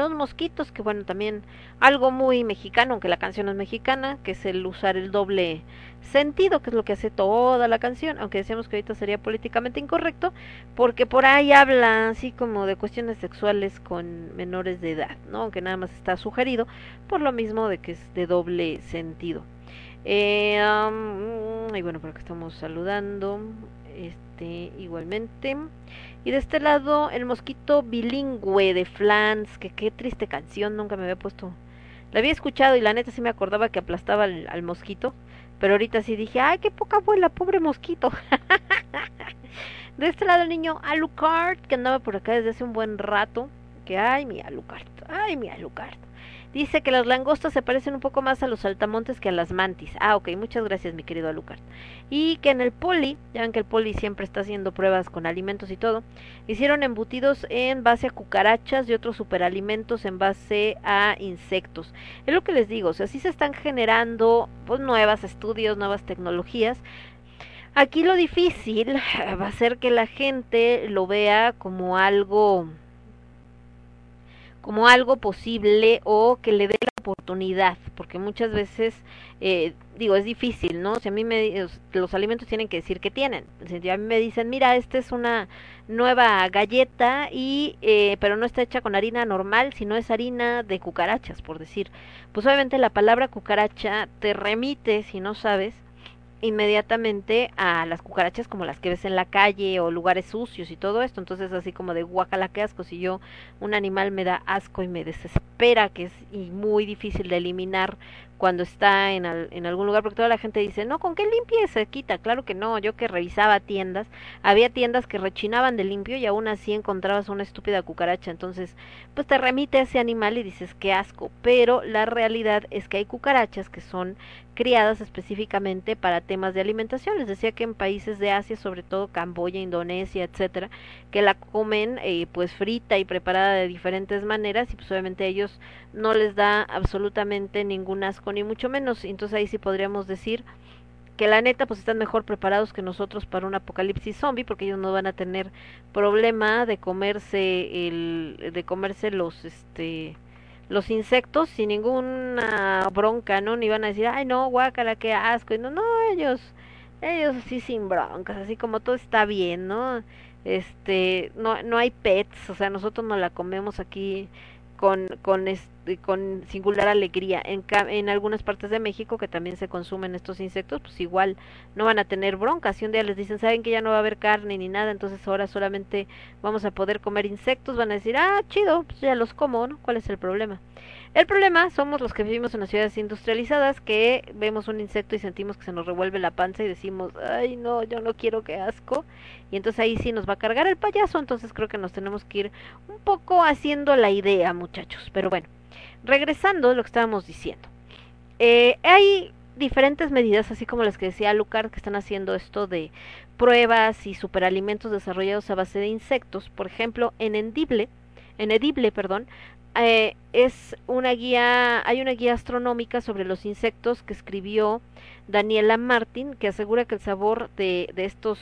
Speaker 9: los mosquitos, que
Speaker 1: bueno, también algo muy mexicano, aunque la canción es mexicana, que es el usar el doble sentido, que es lo que hace toda la canción, aunque decíamos que ahorita sería políticamente incorrecto, porque por ahí habla así como de cuestiones sexuales con menores de edad, ¿no? Aunque nada más está sugerido, por lo mismo de que es de doble sentido. Eh, y bueno, por acá estamos saludando, este, igualmente. Y de este lado, el mosquito bilingüe de Flans, que qué triste canción, nunca me había puesto. La había escuchado y la neta sí me acordaba que aplastaba al, al mosquito, pero ahorita sí dije, ay, qué poca abuela, pobre mosquito. <laughs> de este lado el niño Alucard, que andaba por acá desde hace un buen rato, que ay, mi Alucard, ay, mi Alucard. Dice que las langostas se parecen un poco más a los saltamontes que a las mantis. Ah, ok, muchas gracias, mi querido Alucard. Y que en el poli, ya ven que el poli siempre está haciendo pruebas con alimentos y todo, hicieron embutidos en base a cucarachas y otros superalimentos en base a insectos. Es lo que les digo, o sea, se están generando pues nuevas estudios, nuevas tecnologías. Aquí lo difícil <laughs> va a ser que la gente lo vea como algo como algo posible o que le dé la oportunidad, porque muchas veces, eh, digo, es difícil, ¿no? Si a mí me, los alimentos tienen que decir que tienen, si a mí me dicen, mira, esta es una nueva galleta y, eh, pero no está hecha con harina normal, sino es harina de cucarachas, por decir, pues obviamente la palabra cucaracha te remite, si no sabes, inmediatamente a las cucarachas como las que ves en la calle o lugares sucios y todo esto. Entonces así como de guacala que asco, si yo un animal me da asco y me desespera, que es y muy difícil de eliminar cuando está en, al, en algún lugar, porque toda la gente dice, no, ¿con qué limpie se quita? Claro que no, yo que revisaba tiendas, había tiendas que rechinaban de limpio y aún así encontrabas una estúpida cucaracha, entonces pues te remite a ese animal y dices, qué asco, pero la realidad es que hay cucarachas que son criadas específicamente para temas de alimentación. Les decía que en países de Asia, sobre todo Camboya, Indonesia, etcétera, que la comen eh, pues frita y preparada de diferentes maneras y pues obviamente a ellos no les da absolutamente ningún asco ni mucho menos. Entonces ahí sí podríamos decir que la neta pues están mejor preparados que nosotros para un apocalipsis zombie porque ellos no van a tener problema de comerse el de comerse los este los insectos sin ninguna bronca, ¿no? Ni van a decir, ay no, guácala, qué asco, y no, no, ellos, ellos así sin broncas, así como todo está bien, ¿no? Este, no, no hay pets, o sea, nosotros no la comemos aquí con, con, este, con singular alegría. En, en algunas partes de México que también se consumen estos insectos, pues igual no van a tener broncas. Si un día les dicen, saben que ya no va a haber carne ni nada, entonces ahora solamente vamos a poder comer insectos, van a decir, ah, chido, pues ya los como, ¿no? ¿Cuál es el problema? El problema somos los que vivimos en las ciudades industrializadas que vemos un insecto y sentimos que se nos revuelve la panza y decimos, ay no, yo no quiero que asco. Y entonces ahí sí nos va a cargar el payaso, entonces creo que nos tenemos que ir un poco haciendo la idea, muchachos. Pero bueno, regresando a lo que estábamos diciendo. Eh, hay diferentes medidas, así como las que decía Lucar, que están haciendo esto de pruebas y superalimentos desarrollados a base de insectos. Por ejemplo, en Endible, en Edible, perdón, eh, es una guía, hay una guía astronómica sobre los insectos que escribió Daniela Martin, que asegura que el sabor de, de estos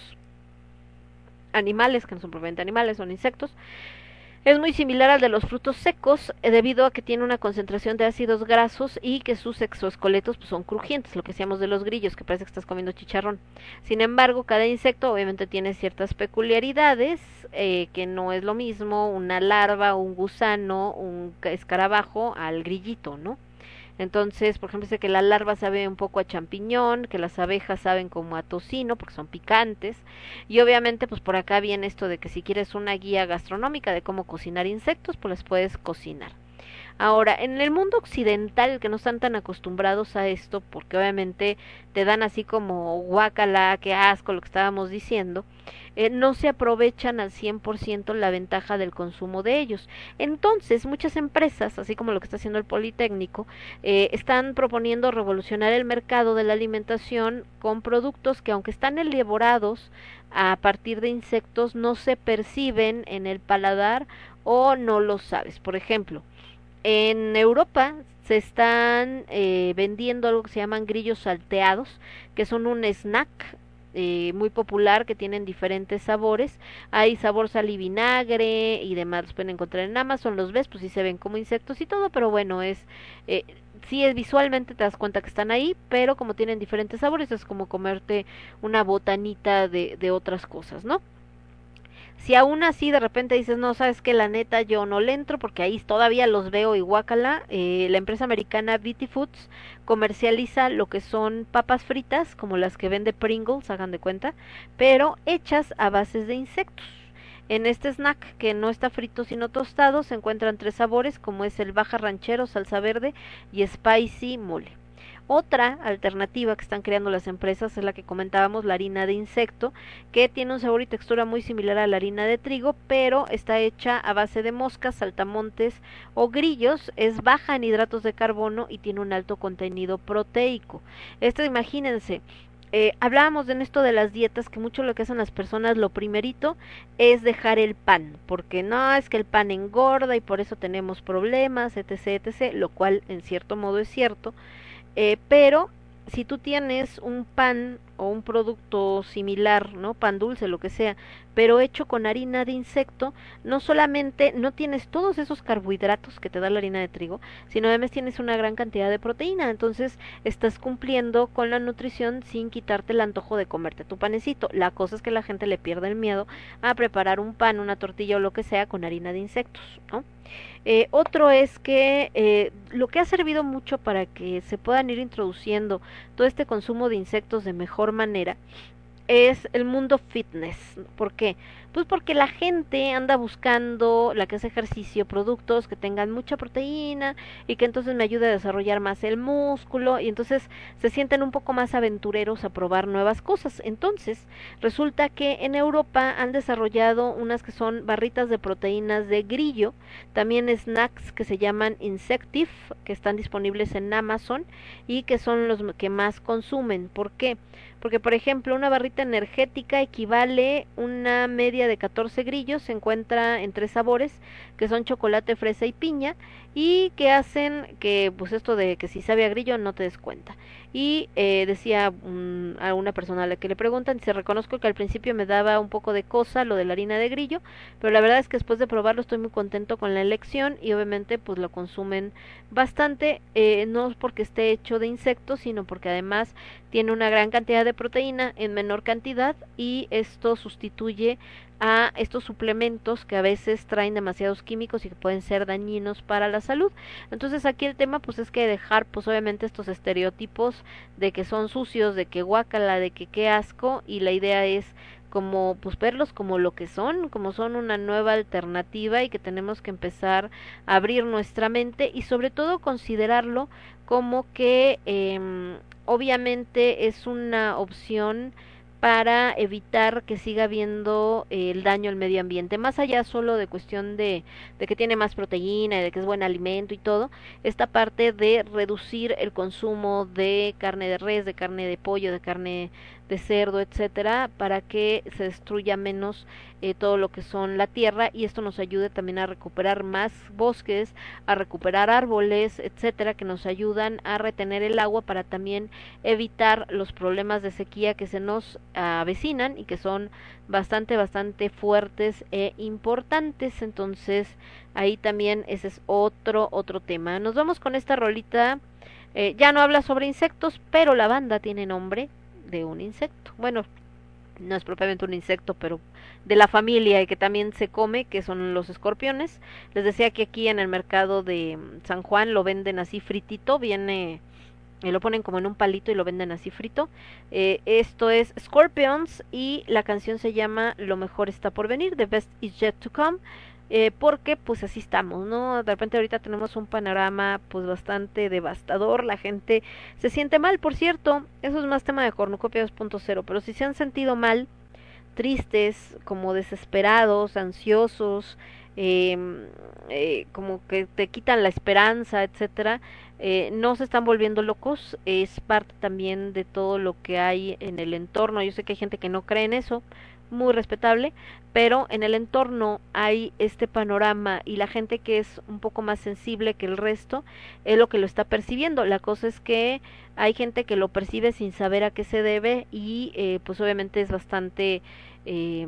Speaker 1: animales, que no son propiamente animales, son insectos, es muy similar al de los frutos secos eh, debido a que tiene una concentración de ácidos grasos y que sus exoesqueletos pues, son crujientes, lo que decíamos de los grillos, que parece que estás comiendo chicharrón. Sin embargo, cada insecto obviamente tiene ciertas peculiaridades, eh, que no es lo mismo una larva, un gusano, un escarabajo al grillito, ¿no? Entonces, por ejemplo, dice que la larva sabe un poco a champiñón, que las abejas saben como a tocino porque son picantes. Y obviamente, pues por acá viene esto de que si quieres una guía gastronómica de cómo cocinar insectos, pues las puedes cocinar. Ahora, en el mundo occidental, que no están tan acostumbrados a esto, porque obviamente te dan así como guacala, que asco, lo que estábamos diciendo, eh, no se aprovechan al 100% la ventaja del consumo de ellos. Entonces, muchas empresas, así como lo que está haciendo el Politécnico, eh, están proponiendo revolucionar el mercado de la alimentación con productos que, aunque están elaborados a partir de insectos, no se perciben en el paladar o no lo sabes. Por ejemplo, en Europa se están eh, vendiendo algo que se llaman grillos salteados, que son un snack eh, muy popular que tienen diferentes sabores. Hay sabor sal y vinagre y demás. Los pueden encontrar en Amazon. Los ves, pues sí se ven como insectos y todo, pero bueno, es. Eh, sí es visualmente te das cuenta que están ahí, pero como tienen diferentes sabores es como comerte una botanita de, de otras cosas, ¿no? Si aún así de repente dices, no, sabes que la neta yo no le entro porque ahí todavía los veo y guácala, eh, la empresa americana BT Foods comercializa lo que son papas fritas, como las que vende Pringles, hagan de cuenta, pero hechas a bases de insectos. En este snack, que no está frito sino tostado, se encuentran tres sabores, como es el baja ranchero, salsa verde y spicy mole. Otra alternativa que están creando las empresas es la que comentábamos, la harina de insecto, que tiene un sabor y textura muy similar a la harina de trigo, pero está hecha a base de moscas, saltamontes o grillos, es baja en hidratos de carbono y tiene un alto contenido proteico. Esto imagínense, eh, hablábamos en esto de las dietas que mucho lo que hacen las personas lo primerito es dejar el pan porque no es que el pan engorda y por eso tenemos problemas etc etc lo cual en cierto modo es cierto eh, pero si tú tienes un pan o un producto similar, ¿no? Pan dulce, lo que sea, pero hecho con harina de insecto, no solamente no tienes todos esos carbohidratos que te da la harina de trigo, sino además tienes una gran cantidad de proteína, entonces estás cumpliendo con la nutrición sin quitarte el antojo de comerte tu panecito. La cosa es que la gente le pierde el miedo a preparar un pan, una tortilla o lo que sea con harina de insectos. Eh, otro es que eh, lo que ha servido mucho para que se puedan ir introduciendo todo este consumo de insectos de mejor manera es el mundo fitness. ¿Por qué? Pues porque la gente anda buscando, la que hace ejercicio, productos que tengan mucha proteína y que entonces me ayude a desarrollar más el músculo y entonces se sienten un poco más aventureros a probar nuevas cosas. Entonces, resulta que en Europa han desarrollado unas que son barritas de proteínas de grillo, también snacks que se llaman Insective, que están disponibles en Amazon y que son los que más consumen. ¿Por qué? Porque, por ejemplo, una barrita energética equivale una media de 14 grillos, se encuentra en tres sabores, que son chocolate, fresa y piña, y que hacen que, pues esto de que si sabe a grillo no te des cuenta. Y eh, decía a una persona a la que le preguntan, se reconozco que al principio me daba un poco de cosa lo de la harina de grillo, pero la verdad es que después de probarlo estoy muy contento con la elección y obviamente pues lo consumen bastante, eh, no porque esté hecho de insectos, sino porque además tiene una gran cantidad de proteína en menor cantidad y esto sustituye a estos suplementos que a veces traen demasiados químicos y que pueden ser dañinos para la salud. Entonces aquí el tema pues es que dejar pues obviamente estos estereotipos de que son sucios, de que guacala, de que qué asco y la idea es como pues verlos como lo que son, como son una nueva alternativa y que tenemos que empezar a abrir nuestra mente y sobre todo considerarlo como que eh, obviamente es una opción para evitar que siga habiendo el daño al medio ambiente. Más allá solo de cuestión de, de que tiene más proteína y de que es buen alimento y todo, esta parte de reducir el consumo de carne de res, de carne de pollo, de carne de cerdo, etcétera, para que se destruya menos eh, todo lo que son la tierra y esto nos ayude también a recuperar más bosques, a recuperar árboles, etcétera, que nos ayudan a retener el agua para también evitar los problemas de sequía que se nos avecinan y que son bastante, bastante fuertes e importantes. Entonces, ahí también ese es otro, otro tema. Nos vamos con esta rolita. Eh, ya no habla sobre insectos, pero la banda tiene nombre de un insecto. Bueno, no es propiamente un insecto, pero de la familia y que también se come, que son los escorpiones. Les decía que aquí en el mercado de San Juan lo venden así fritito, viene, y lo ponen como en un palito y lo venden así frito. Eh, esto es Scorpions y la canción se llama Lo mejor está por venir, The Best is Yet to Come eh, porque pues así estamos, ¿no? De repente ahorita tenemos un panorama pues bastante devastador, la gente se siente mal, por cierto, eso es más tema de Cornucopia 2.0, pero si se han sentido mal, tristes, como desesperados, ansiosos, eh, eh, como que te quitan la esperanza, etcétera, eh, no se están volviendo locos, es parte también de todo lo que hay en el entorno. Yo sé que hay gente que no cree en eso, muy respetable, pero en el entorno hay este panorama y la gente que es un poco más sensible que el resto es lo que lo está percibiendo. La cosa es que hay gente que lo percibe sin saber a qué se debe y eh, pues obviamente es bastante eh,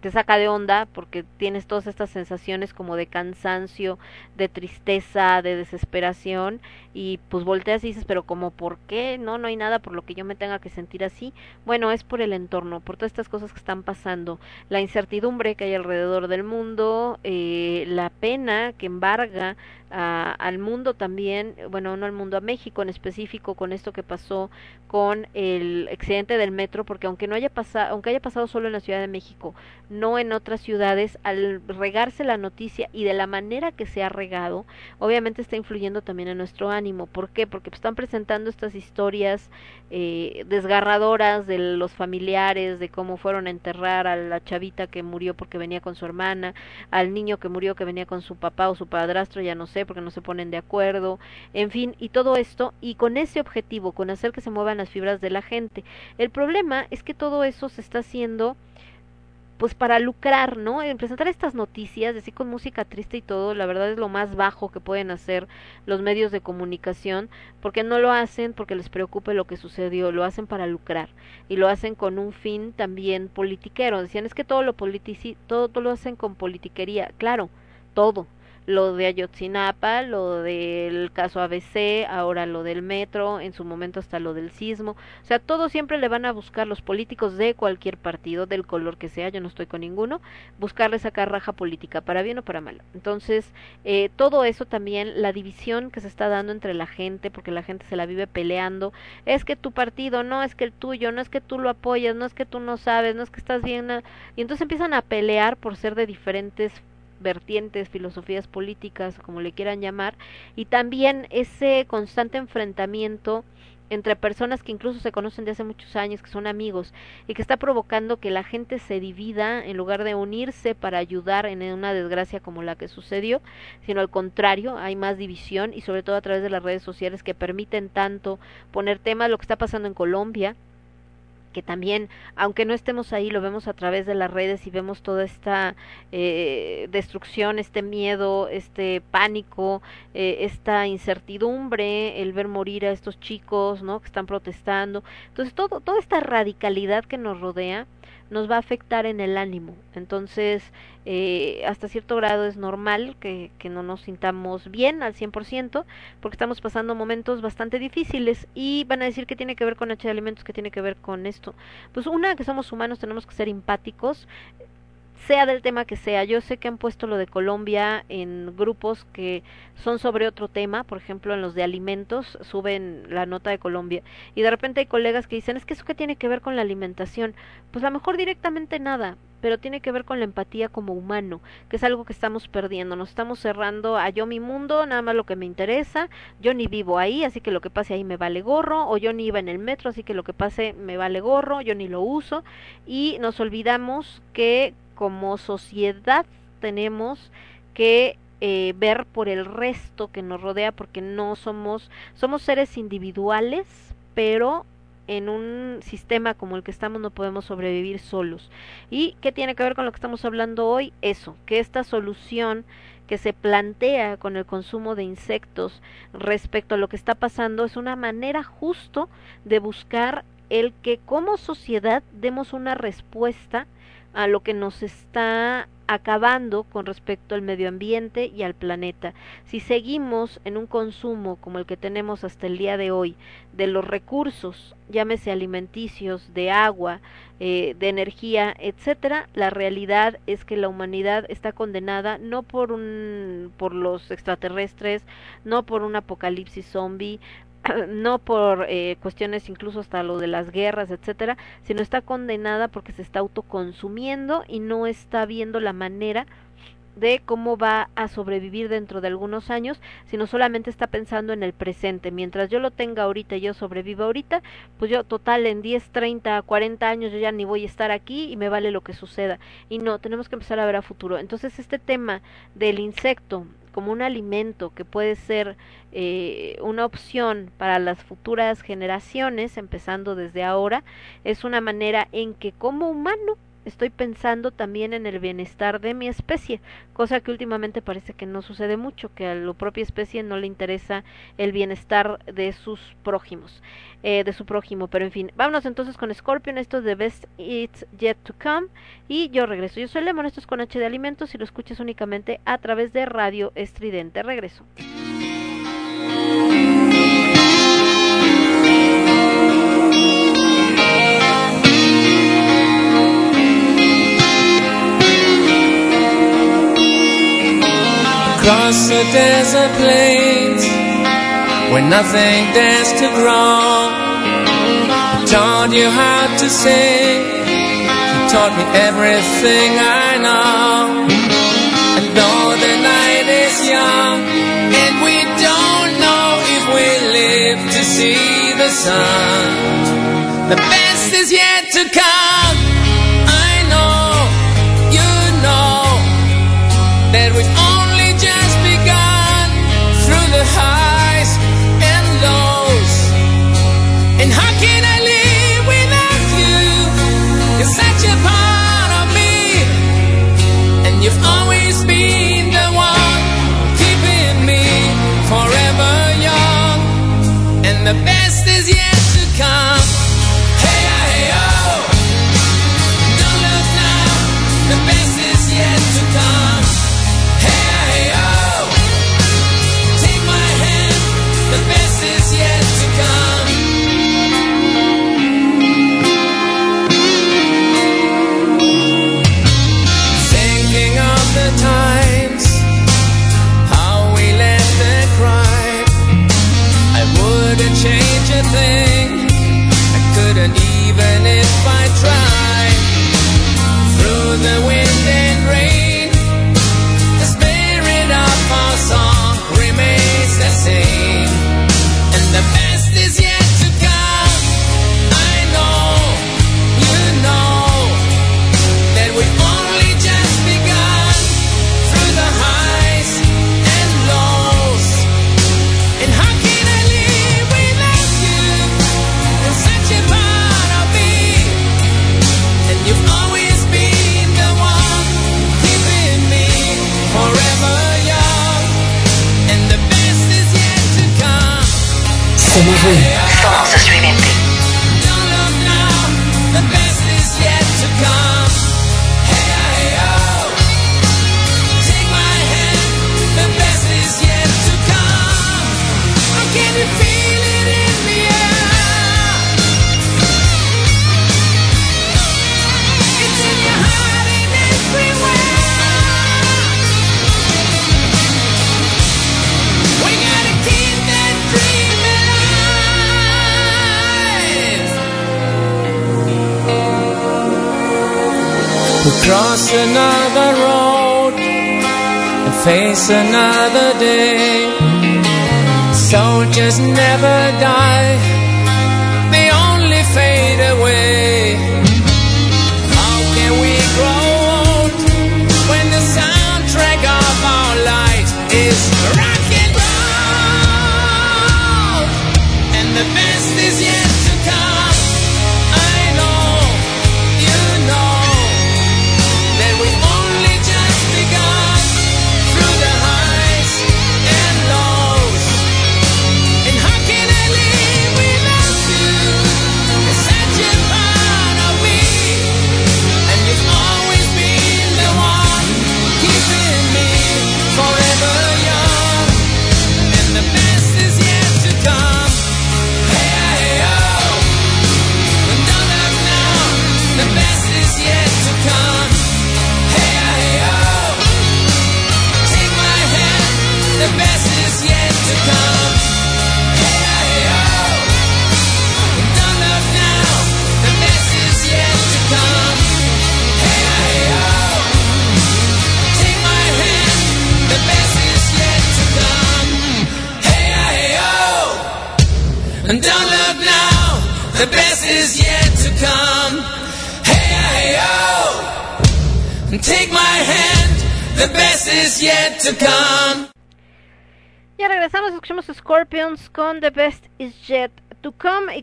Speaker 1: te saca de onda porque tienes todas estas sensaciones como de cansancio, de tristeza, de desesperación y pues volteas y dices, pero como por qué? No, no hay nada por lo que yo me tenga que sentir así. Bueno, es por el entorno, por todas estas cosas que están pasando, la incertidumbre que hay alrededor del mundo, eh, la pena que embarga a, al mundo también, bueno, no al mundo, a México en específico con esto que pasó con el accidente del metro, porque aunque no haya pasado, aunque haya pasado solo en la Ciudad de México, no en otras ciudades, al regarse la noticia y de la manera que se ha regado, obviamente está influyendo también en nuestro ánimo. ¿Por qué? Porque están presentando estas historias eh, desgarradoras de los familiares, de cómo fueron a enterrar a la chavita que murió porque venía con su hermana, al niño que murió que venía con su papá o su padrastro, ya no sé, porque no se ponen de acuerdo, en fin, y todo esto, y con ese objetivo, con hacer que se muevan las fibras de la gente. El problema es que todo eso se está haciendo pues para lucrar, ¿no? En presentar estas noticias, decir con música triste y todo, la verdad es lo más bajo que pueden hacer los medios de comunicación, porque no lo hacen porque les preocupe lo que sucedió, lo hacen para lucrar y lo hacen con un fin también politiquero. Decían, es que todo lo politici todo lo hacen con politiquería, claro, todo lo de Ayotzinapa, lo del caso ABC, ahora lo del metro, en su momento hasta lo del sismo. O sea, todo siempre le van a buscar los políticos de cualquier partido, del color que sea, yo no estoy con ninguno, buscarle sacar raja política, para bien o para mal. Entonces, eh, todo eso también, la división que se está dando entre la gente, porque la gente se la vive peleando, es que tu partido, no es que el tuyo, no es que tú lo apoyas, no es que tú no sabes, no es que estás bien, y entonces empiezan a pelear por ser de diferentes vertientes, filosofías políticas, como le quieran llamar, y también ese constante enfrentamiento entre personas que incluso se conocen de hace muchos años, que son amigos, y que está provocando que la gente se divida en lugar de unirse para ayudar en una desgracia como la que sucedió, sino al contrario, hay más división y sobre todo a través de las redes sociales que permiten tanto poner temas, lo que está pasando en Colombia, que también, aunque no estemos ahí, lo vemos a través de las redes y vemos toda esta eh, destrucción, este miedo, este pánico, eh, esta incertidumbre, el ver morir a estos chicos, ¿no? Que están protestando. Entonces, todo, toda esta radicalidad que nos rodea nos va a afectar en el ánimo. Entonces, eh, hasta cierto grado es normal que, que no nos sintamos bien al 100% porque estamos pasando momentos bastante difíciles y van a decir que tiene que ver con H de alimentos, que tiene que ver con esto. Pues una, que somos humanos, tenemos que ser empáticos, sea del tema que sea. Yo sé que han puesto lo de Colombia en grupos que son sobre otro tema, por ejemplo, en los de alimentos suben la nota de Colombia y de repente hay colegas que dicen, es que eso que tiene que ver con la alimentación. Pues a lo mejor directamente nada, pero tiene que ver con la empatía como humano, que es algo que estamos perdiendo. Nos estamos cerrando a yo mi mundo, nada más lo que me interesa, yo ni vivo ahí, así que lo que pase ahí me vale gorro, o yo ni iba en el metro, así que lo que pase me vale gorro, yo ni lo uso, y nos olvidamos que como sociedad tenemos que eh, ver por el resto que nos rodea porque no somos somos seres individuales pero en un sistema como el que estamos no podemos sobrevivir solos. ¿Y qué tiene que ver con lo que estamos hablando hoy? Eso, que esta solución que se plantea con el consumo de insectos respecto a lo que está pasando es una manera justo de buscar el que como sociedad demos una respuesta a lo que nos está acabando con respecto al medio ambiente y al planeta. Si seguimos en un consumo como el que tenemos hasta el día de hoy de los recursos, llámese alimenticios, de agua, eh, de energía, etcétera, la realidad es que la humanidad está condenada no por un por los extraterrestres, no por un apocalipsis zombie, <laughs> no por eh, cuestiones incluso hasta lo de las guerras, etcétera, sino está condenada porque se está autoconsumiendo y no está viendo la manera de cómo va a sobrevivir dentro de algunos años, sino solamente está pensando en el presente. Mientras yo lo tenga ahorita y yo sobrevivo ahorita, pues yo total en 10, 30, 40 años yo ya ni voy a estar aquí y me vale lo que suceda. Y no, tenemos que empezar a ver a futuro. Entonces este tema del insecto como un alimento que puede ser eh, una opción para las futuras generaciones, empezando desde ahora, es una manera en que como humano estoy pensando también en el bienestar de mi especie, cosa que últimamente parece que no sucede mucho, que a la propia especie no le interesa el bienestar de sus prójimos, eh, de su prójimo. Pero en fin, vámonos entonces con Scorpion, esto es The Best It's Yet to Come y yo regreso. Yo soy Lemon, esto es con H de Alimentos y lo escuchas únicamente a través de Radio Estridente. Regreso.
Speaker 10: across a desert plains where nothing dares to grow. He taught you how to sing. He taught me everything I know. And though the night is young and we don't know if we live to see the sun, the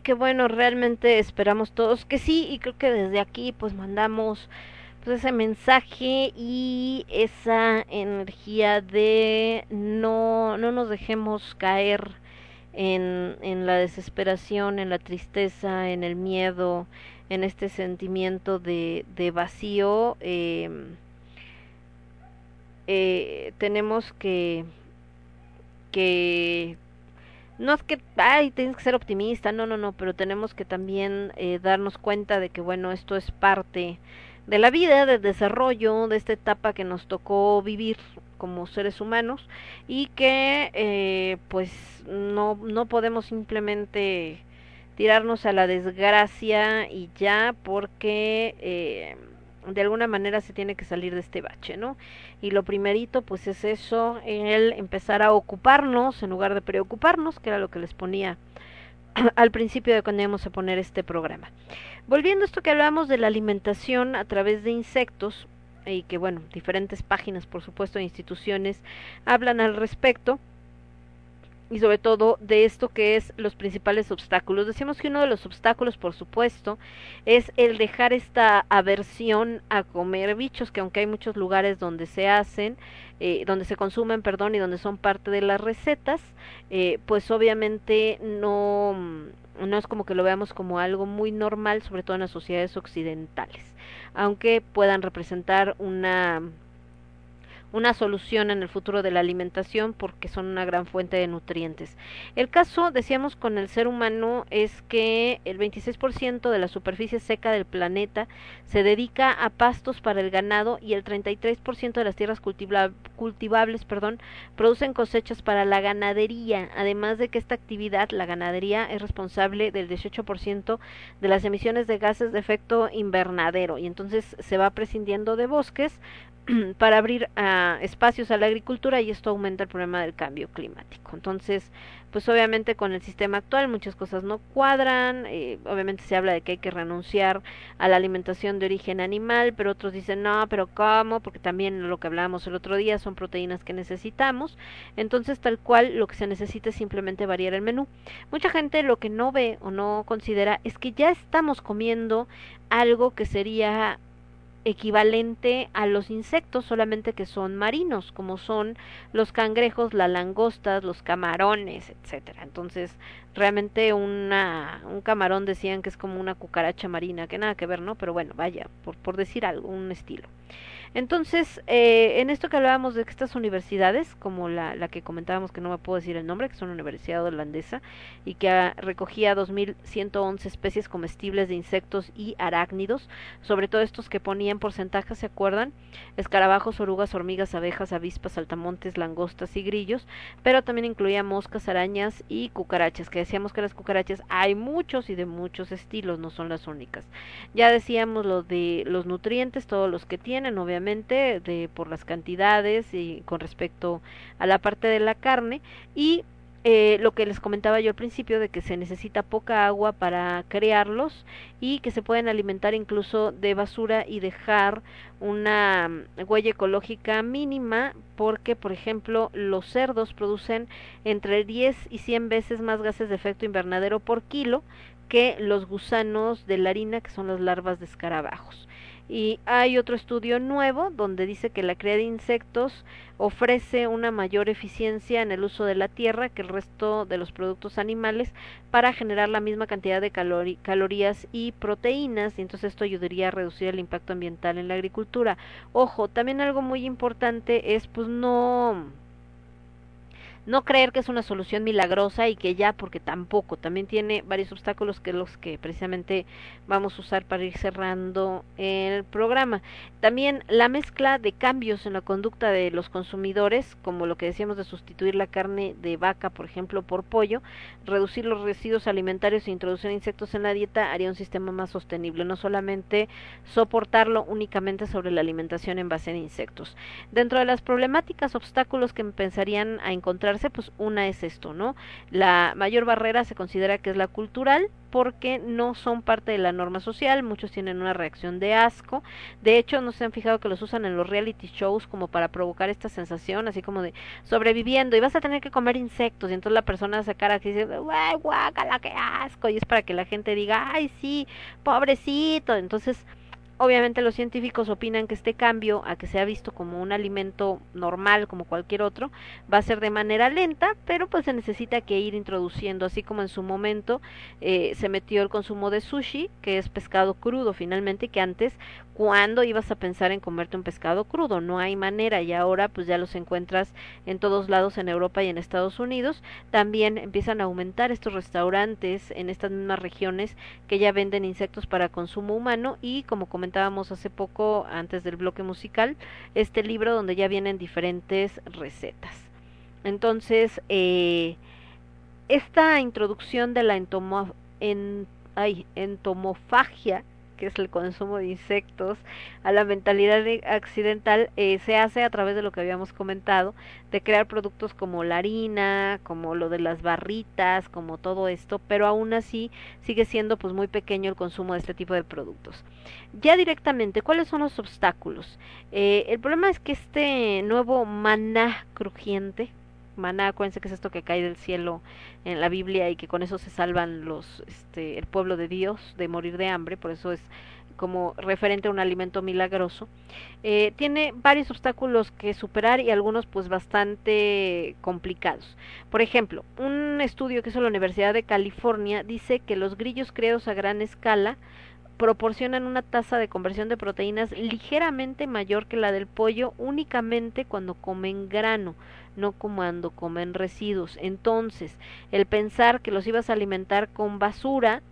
Speaker 1: que bueno, realmente esperamos todos que sí y creo que desde aquí pues mandamos pues ese mensaje y esa energía de no, no nos dejemos caer en, en la desesperación, en la tristeza, en el miedo, en este sentimiento de, de vacío. Em, eh, tenemos que, que no es que ay tienes que ser optimista no no no pero tenemos que también eh, darnos cuenta de que bueno esto es parte de la vida del desarrollo de esta etapa que nos tocó vivir como seres humanos y que eh, pues no no podemos simplemente tirarnos a la desgracia y ya porque eh, de alguna manera se tiene que salir de este bache, ¿no? Y lo primerito pues es eso, el empezar a ocuparnos en lugar de preocuparnos, que era lo que les ponía <clears throat> al principio de cuando íbamos a poner este programa. Volviendo a esto que hablábamos de la alimentación a través de insectos, y que bueno, diferentes páginas por supuesto de instituciones hablan al respecto, y sobre todo de esto que es los principales obstáculos. Decimos que uno de los obstáculos, por supuesto, es el dejar esta aversión a comer bichos, que aunque hay muchos lugares donde se hacen, eh, donde se consumen, perdón, y donde son parte de las recetas, eh, pues obviamente no, no es como que lo veamos como algo muy normal, sobre todo en las sociedades occidentales, aunque puedan representar una una solución en el futuro de la alimentación porque son una gran fuente de nutrientes. El caso, decíamos, con el ser humano es que el 26% de la superficie seca del planeta se dedica a pastos para el ganado y el 33% de las tierras cultivables perdón, producen cosechas para la ganadería, además de que esta actividad, la ganadería, es responsable del 18% de las emisiones de gases de efecto invernadero y entonces se va prescindiendo de bosques <clears throat> para abrir uh, espacios a la agricultura y esto aumenta el problema del cambio climático. Entonces, pues obviamente con el sistema actual muchas cosas no cuadran, eh, obviamente se habla de que hay que renunciar a la alimentación de origen animal, pero otros dicen no, pero ¿cómo? Porque también lo que hablábamos el otro día son proteínas que necesitamos, entonces tal cual lo que se necesita es simplemente variar el menú. Mucha gente lo que no ve o no considera es que ya estamos comiendo algo que sería equivalente a los insectos, solamente que son marinos, como son los cangrejos, las langostas, los camarones, etcétera. Entonces, realmente una, un camarón decían que es como una cucaracha marina, que nada que ver, ¿no? Pero bueno, vaya, por, por decir algo, un estilo. Entonces, eh, en esto que hablábamos de que estas universidades, como la, la que comentábamos que no me puedo decir el nombre, que es una universidad holandesa y que recogía 2.111 especies comestibles de insectos y arácnidos, sobre todo estos que ponían porcentajes, ¿se acuerdan? Escarabajos, orugas, hormigas, abejas, avispas, saltamontes, langostas y grillos, pero también incluía moscas, arañas y cucarachas, que decíamos que las cucarachas hay muchos y de muchos estilos, no son las únicas. Ya decíamos lo de los nutrientes, todos los que tienen, obviamente de por las cantidades y con respecto a la parte de la carne. Y eh, lo que les comentaba yo al principio de que se necesita poca agua para crearlos y que se pueden alimentar incluso de basura y dejar una huella ecológica mínima porque por ejemplo los cerdos producen entre 10 y 100 veces más gases de efecto invernadero por kilo que los gusanos de la harina que son las larvas de escarabajos y hay otro estudio nuevo donde dice que la cría de insectos ofrece una mayor eficiencia en el uso de la tierra que el resto de los productos animales para generar la misma cantidad de calorías y proteínas y entonces esto ayudaría a reducir el impacto ambiental en la agricultura. Ojo, también algo muy importante es pues no no creer que es una solución milagrosa y que ya, porque tampoco, también tiene varios obstáculos que los que precisamente vamos a usar para ir cerrando el programa. También la mezcla de cambios en la conducta de los consumidores, como lo que decíamos de sustituir la carne de vaca, por ejemplo, por pollo, reducir los residuos alimentarios e introducir insectos en la dieta haría un sistema más sostenible, no solamente soportarlo únicamente sobre la alimentación en base a insectos. Dentro de las problemáticas, obstáculos que pensarían a encontrar pues una es esto, ¿no? La mayor barrera se considera que es la cultural porque no son parte de la norma social, muchos tienen una reacción de asco, de hecho no se han fijado que los usan en los reality shows como para provocar esta sensación, así como de sobreviviendo y vas a tener que comer insectos y entonces la persona hace cara que dice, ¡ay, guácala, qué asco! y es para que la gente diga, ¡ay, sí, pobrecito! Entonces obviamente los científicos opinan que este cambio a que sea visto como un alimento normal como cualquier otro va a ser de manera lenta, pero pues se necesita que ir introduciendo, así como en su momento eh, se metió el consumo de sushi, que es pescado crudo finalmente, que antes ¿Cuándo ibas a pensar en comerte un pescado crudo? No hay manera y ahora pues ya los encuentras en todos lados en Europa y en Estados Unidos. También empiezan a aumentar estos restaurantes en estas mismas regiones que ya venden insectos para consumo humano y como hace poco antes del bloque musical, este libro donde ya vienen diferentes recetas. Entonces, eh, esta introducción de la entomo, en, ay, entomofagia que es el consumo de insectos, a la mentalidad accidental, eh, se hace a través de lo que habíamos comentado, de crear productos como la harina, como lo de las barritas, como todo esto, pero aún así sigue siendo pues muy pequeño el consumo de este tipo de productos. Ya directamente, ¿cuáles son los obstáculos? Eh, el problema es que este nuevo maná crujiente, maná, acuérdense que es esto que cae del cielo en la Biblia y que con eso se salvan los, este, el pueblo de Dios de morir de hambre, por eso es como referente a un alimento milagroso, eh, tiene varios obstáculos que superar y algunos pues bastante complicados. Por ejemplo, un estudio que hizo la Universidad de California dice que los grillos creados a gran escala proporcionan una tasa de conversión de proteínas ligeramente mayor que la del pollo únicamente cuando comen grano, no cuando comen residuos. Entonces, el pensar que los ibas a alimentar con basura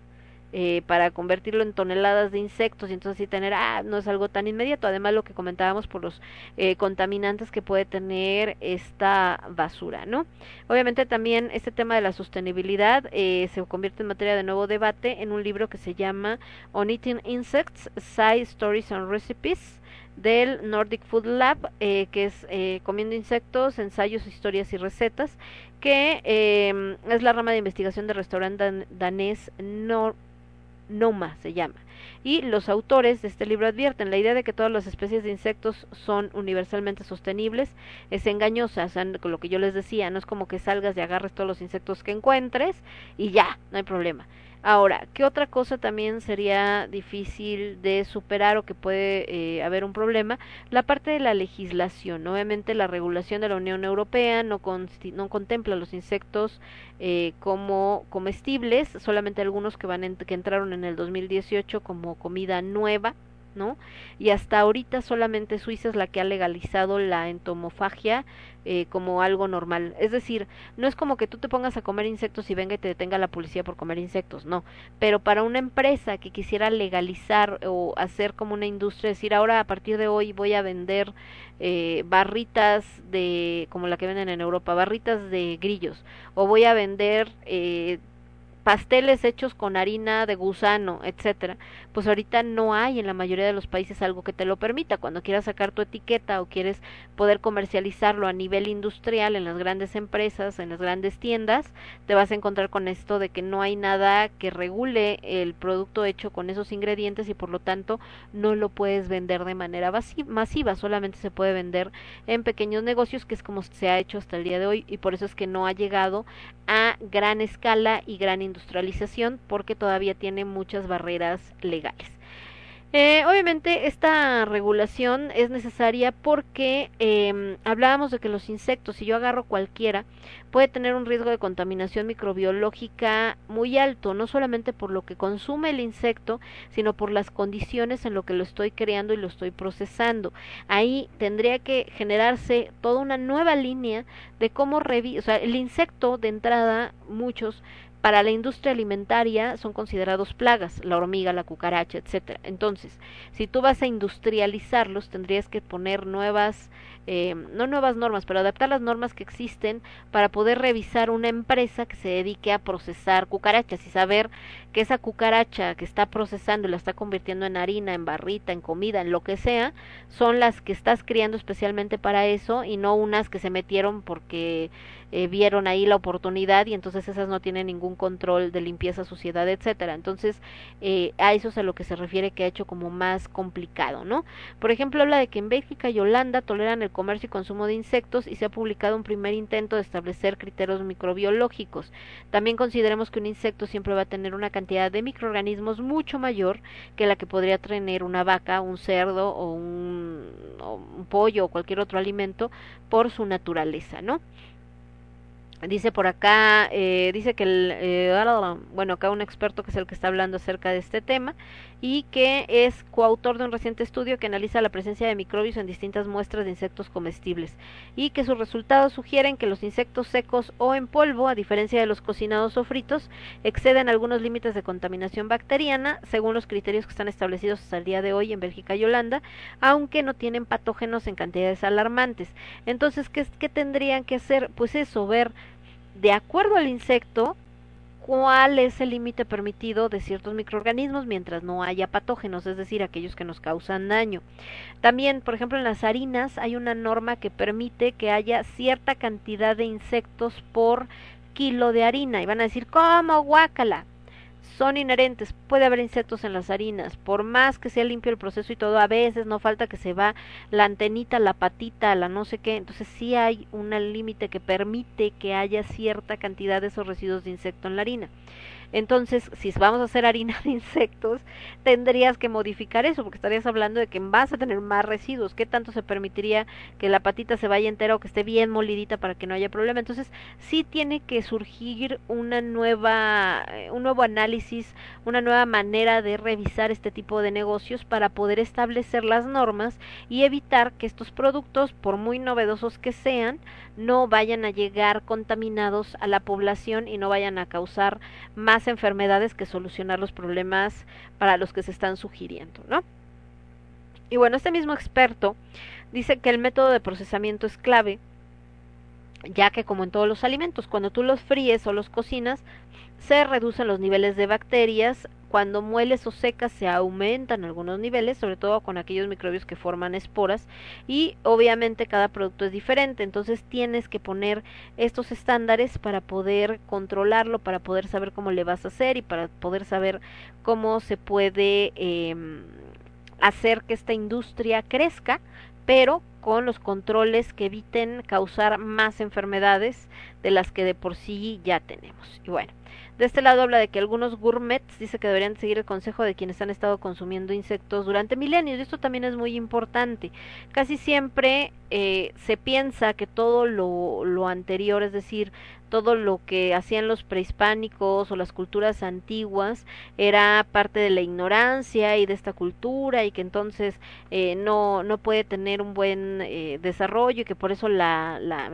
Speaker 1: eh, para convertirlo en toneladas de insectos y entonces sí tener, ah, no es algo tan inmediato. Además, lo que comentábamos por los eh, contaminantes que puede tener esta basura, ¿no? Obviamente también este tema de la sostenibilidad eh, se convierte en materia de nuevo debate en un libro que se llama On Eating Insects, Side Stories and Recipes del Nordic Food Lab, que es Comiendo Insectos, Ensayos, Historias y Recetas, que es la rama de investigación del restaurante danés Noma se llama. Y los autores de este libro advierten, la idea de que todas las especies de insectos son universalmente sostenibles es engañosa, o sea, lo que yo les decía, no es como que salgas y agarres todos los insectos que encuentres y ya, no hay problema. Ahora, ¿qué otra cosa también sería difícil de superar o que puede eh, haber un problema? La parte de la legislación. Obviamente la regulación de la Unión Europea no, contempla los insectos eh, como comestibles, solamente algunos que, van que entraron en el 2018 como comida nueva ¿no? Y hasta ahorita solamente Suiza es la que ha legalizado la entomofagia eh, como algo normal. Es decir, no es como que tú te pongas a comer insectos y venga y te detenga la policía por comer insectos, no. Pero para una empresa que quisiera legalizar o hacer como una industria, decir ahora a partir de hoy voy a vender eh, barritas de, como la que venden en Europa, barritas de grillos, o voy a vender eh, pasteles hechos con harina de gusano, etcétera, pues ahorita no hay en la mayoría de los países algo que te lo permita. Cuando quieras sacar tu etiqueta o quieres poder comercializarlo a nivel industrial en las grandes empresas, en las grandes tiendas, te vas a encontrar con esto de que no hay nada que regule el producto hecho con esos ingredientes y por lo tanto no lo puedes vender de manera masiva, solamente se puede vender en pequeños negocios, que es como se ha hecho hasta el día de hoy y por eso es que no ha llegado a gran escala y gran industrialización porque todavía tiene muchas barreras legales. Eh, obviamente esta regulación es necesaria porque eh, hablábamos de que los insectos, si yo agarro cualquiera, puede tener un riesgo de contaminación microbiológica muy alto, no solamente por lo que consume el insecto, sino por las condiciones en lo que lo estoy creando y lo estoy procesando. Ahí tendría que generarse toda una nueva línea de cómo revisar, o sea, el insecto de entrada, muchos para la industria alimentaria son considerados plagas, la hormiga, la cucaracha, etcétera. Entonces, si tú vas a industrializarlos, tendrías que poner nuevas, eh, no nuevas normas, pero adaptar las normas que existen para poder revisar una empresa que se dedique a procesar cucarachas y saber que esa cucaracha que está procesando y la está convirtiendo en harina, en barrita, en comida, en lo que sea, son las que estás criando especialmente para eso y no unas que se metieron porque eh, vieron ahí la oportunidad y entonces esas no tienen ningún control de limpieza, suciedad, etcétera. Entonces, eh, a eso es a lo que se refiere que ha hecho como más complicado, ¿no? Por ejemplo, habla de que en Bélgica y Holanda toleran el comercio y consumo de insectos y se ha publicado un primer intento de establecer criterios microbiológicos. También consideremos que un insecto siempre va a tener una cantidad de microorganismos mucho mayor que la que podría tener una vaca, un cerdo un, o un pollo o cualquier otro alimento por su naturaleza, ¿no? Dice por acá, eh, dice que el, eh, bueno, acá un experto que es el que está hablando acerca de este tema y que es coautor de un reciente estudio que analiza la presencia de microbios en distintas muestras de insectos comestibles y que sus resultados sugieren que los insectos secos o en polvo, a diferencia de los cocinados o fritos, exceden algunos límites de contaminación bacteriana según los criterios que están establecidos hasta el día de hoy en Bélgica y Holanda, aunque no tienen patógenos en cantidades alarmantes. Entonces, ¿qué, qué tendrían que hacer? Pues eso, ver de acuerdo al insecto, cuál es el límite permitido de ciertos microorganismos mientras no haya patógenos, es decir, aquellos que nos causan daño. También, por ejemplo, en las harinas hay una norma que permite que haya cierta cantidad de insectos por kilo de harina y van a decir, ¿cómo guácala? Son inherentes. Puede haber insectos en las harinas. Por más que sea limpio el proceso y todo, a veces no falta que se va la antenita, la patita, la no sé qué. Entonces sí hay un límite que permite que haya cierta cantidad de esos residuos de insecto en la harina. Entonces, si vamos a hacer harina de insectos, tendrías que modificar eso, porque estarías hablando de que vas a tener más residuos. ¿Qué tanto se permitiría que la patita se vaya entera o que esté bien molidita para que no haya problema? Entonces, sí tiene que surgir una nueva, eh, un nuevo análisis, una nueva manera de revisar este tipo de negocios para poder establecer las normas y evitar que estos productos, por muy novedosos que sean, no vayan a llegar contaminados a la población y no vayan a causar más enfermedades que solucionar los problemas para los que se están sugiriendo, ¿no? Y bueno, este mismo experto dice que el método de procesamiento es clave, ya que como en todos los alimentos, cuando tú los fríes o los cocinas, se reducen los niveles de bacterias cuando mueles o secas se aumentan algunos niveles, sobre todo con aquellos microbios que forman esporas y obviamente cada producto es diferente, entonces tienes que poner estos estándares para poder controlarlo, para poder saber cómo le vas a hacer y para poder saber cómo se puede eh, hacer que esta industria crezca, pero con los controles que eviten causar más enfermedades de las que de por sí ya tenemos. Y bueno, de este lado habla de que algunos gourmets dice que deberían seguir el consejo de quienes han estado consumiendo insectos durante milenios. Y esto también es muy importante. Casi siempre eh, se piensa que todo lo, lo anterior, es decir, todo lo que hacían los prehispánicos o las culturas antiguas era parte de la ignorancia y de esta cultura y que entonces eh, no, no puede tener un buen eh, desarrollo y que por eso la, la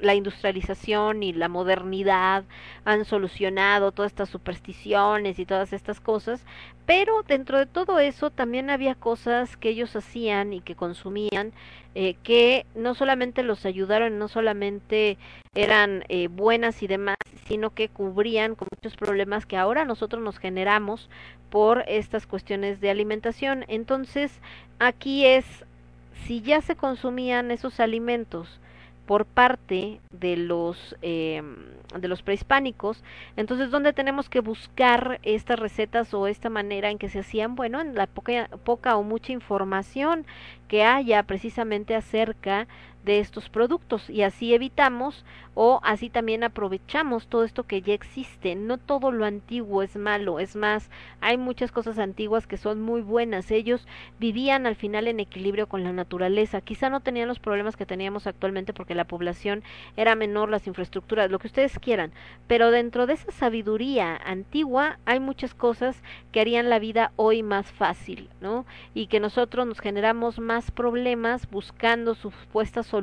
Speaker 1: la industrialización y la modernidad han solucionado todas estas supersticiones y todas estas cosas, pero dentro de todo eso también había cosas que ellos hacían y que consumían eh, que no solamente los ayudaron, no solamente eran eh, buenas y demás, sino que cubrían con muchos problemas que ahora nosotros nos generamos por estas cuestiones de alimentación. Entonces, aquí es, si ya se consumían esos alimentos, por parte de los eh, de los prehispánicos. Entonces dónde tenemos que buscar estas recetas o esta manera en que se hacían bueno en la poca poca o mucha información que haya precisamente acerca de estos productos y así evitamos o así también aprovechamos todo esto que ya existe. No todo lo antiguo es malo, es más, hay muchas cosas antiguas que son muy buenas. Ellos vivían al final en equilibrio con la naturaleza. Quizá no tenían los problemas que teníamos actualmente porque la población era menor, las infraestructuras, lo que ustedes quieran, pero dentro de esa sabiduría antigua hay muchas cosas que harían la vida hoy más fácil, ¿no? Y que nosotros nos generamos más problemas buscando supuestas soluciones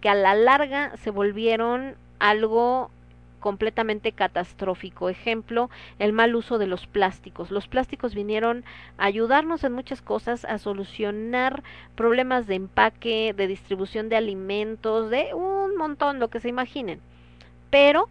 Speaker 1: que a la larga se volvieron algo completamente catastrófico. Ejemplo, el mal uso de los plásticos. Los plásticos vinieron a ayudarnos en muchas cosas, a solucionar problemas de empaque, de distribución de alimentos, de un montón, lo que se imaginen. Pero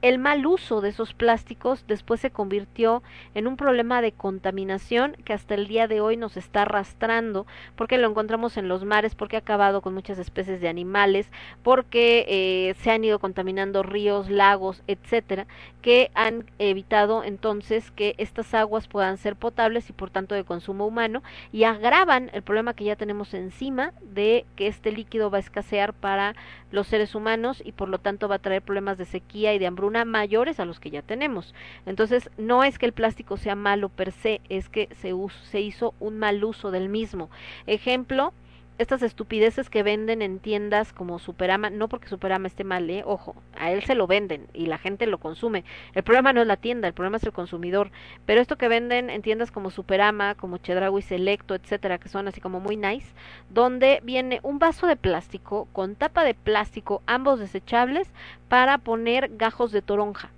Speaker 1: el mal uso de esos plásticos después se convirtió en un problema de contaminación que hasta el día de hoy nos está arrastrando porque lo encontramos en los mares, porque ha acabado con muchas especies de animales, porque eh, se han ido contaminando ríos, lagos, etcétera, que han evitado entonces que estas aguas puedan ser potables y por tanto de consumo humano y agravan el problema que ya tenemos encima de que este líquido va a escasear para los seres humanos y por lo tanto va a traer problemas de sequía y de hambruna mayores a los que ya tenemos. Entonces, no es que el plástico sea malo per se, es que se, se hizo un mal uso del mismo. Ejemplo, estas estupideces que venden en tiendas como Superama, no porque Superama esté mal, ¿eh? ojo, a él se lo venden y la gente lo consume. El problema no es la tienda, el problema es el consumidor. Pero esto que venden en tiendas como Superama, como Chedraui Selecto, etcétera, que son así como muy nice, donde viene un vaso de plástico con tapa de plástico, ambos desechables, para poner gajos de toronja.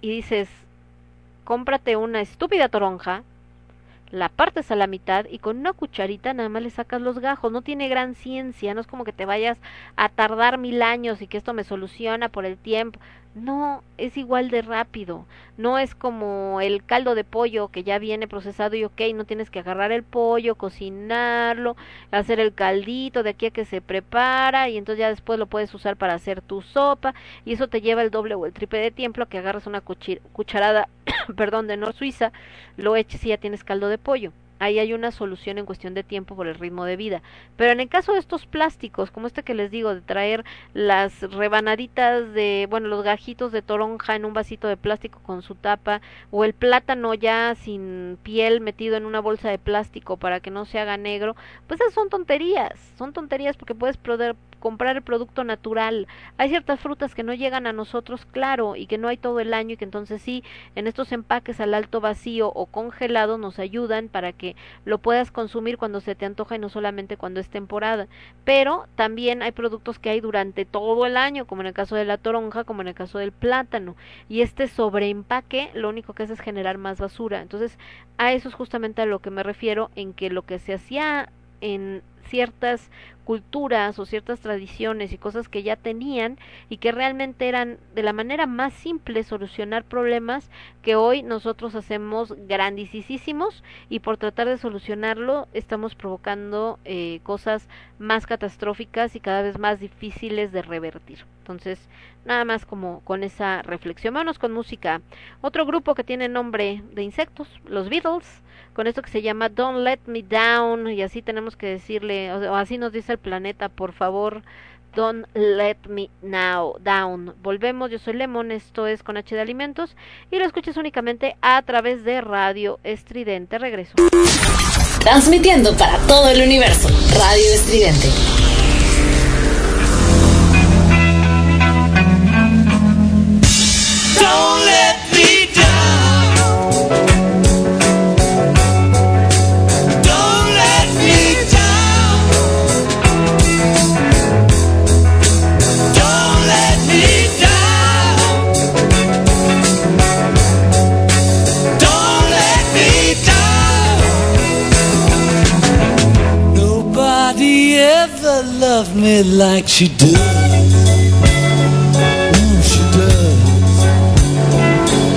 Speaker 1: Y dices, cómprate una estúpida toronja, la partes a la mitad y con una cucharita nada más le sacas los gajos. No tiene gran ciencia, no es como que te vayas a tardar mil años y que esto me soluciona por el tiempo. No, es igual de rápido. No es como el caldo de pollo que ya viene procesado y ok, no tienes que agarrar el pollo, cocinarlo, hacer el caldito de aquí a que se prepara y entonces ya después lo puedes usar para hacer tu sopa y eso te lleva el doble o el triple de tiempo que agarras una cucharada, <coughs> perdón, de Nor Suiza, lo eches y ya tienes caldo de pollo ahí hay una solución en cuestión de tiempo por el ritmo de vida. Pero en el caso de estos plásticos, como este que les digo, de traer las rebanaditas de, bueno, los gajitos de toronja en un vasito de plástico con su tapa, o el plátano ya sin piel metido en una bolsa de plástico para que no se haga negro, pues esas son tonterías, son tonterías porque puedes poder comprar el producto natural. Hay ciertas frutas que no llegan a nosotros, claro, y que no hay todo el año y que entonces sí, en estos empaques al alto vacío o congelado nos ayudan para que lo puedas consumir cuando se te antoja y no solamente cuando es temporada. Pero también hay productos que hay durante todo el año, como en el caso de la toronja, como en el caso del plátano. Y este sobreempaque lo único que hace es generar más basura. Entonces, a eso es justamente a lo que me refiero en que lo que se hacía en ciertas culturas o ciertas tradiciones y cosas que ya tenían y que realmente eran de la manera más simple solucionar problemas que hoy nosotros hacemos grandísimos y por tratar de solucionarlo estamos provocando eh, cosas más catastróficas y cada vez más difíciles de revertir. Entonces, nada más como con esa reflexión. Vámonos con música. Otro grupo que tiene nombre de insectos, los Beatles, con esto que se llama Don't Let Me Down y así tenemos que decirle, o así nos dice el planeta, por favor, Don't Let Me Now Down. Volvemos, yo soy Lemon, esto es con H de Alimentos y lo escuchas únicamente a través de Radio Estridente. Regreso.
Speaker 2: Transmitiendo para todo el universo, Radio Estridente.
Speaker 9: Don't let loved me like she does. Mm, she does.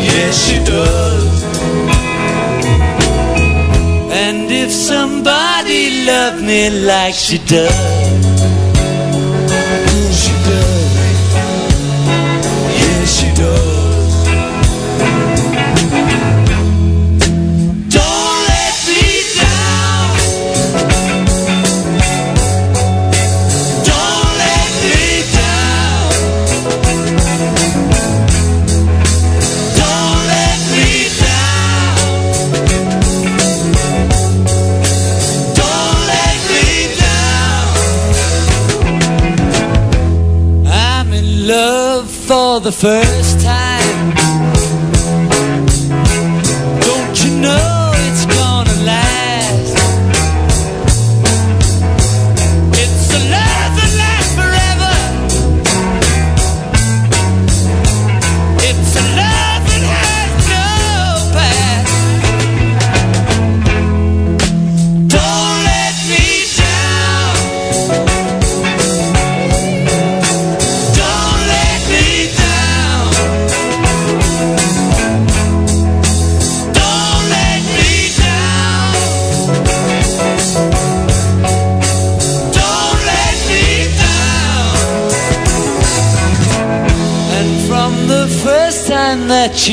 Speaker 9: Yes, she does. And if somebody loved me like she does, mm, she does. Yes, she does. The first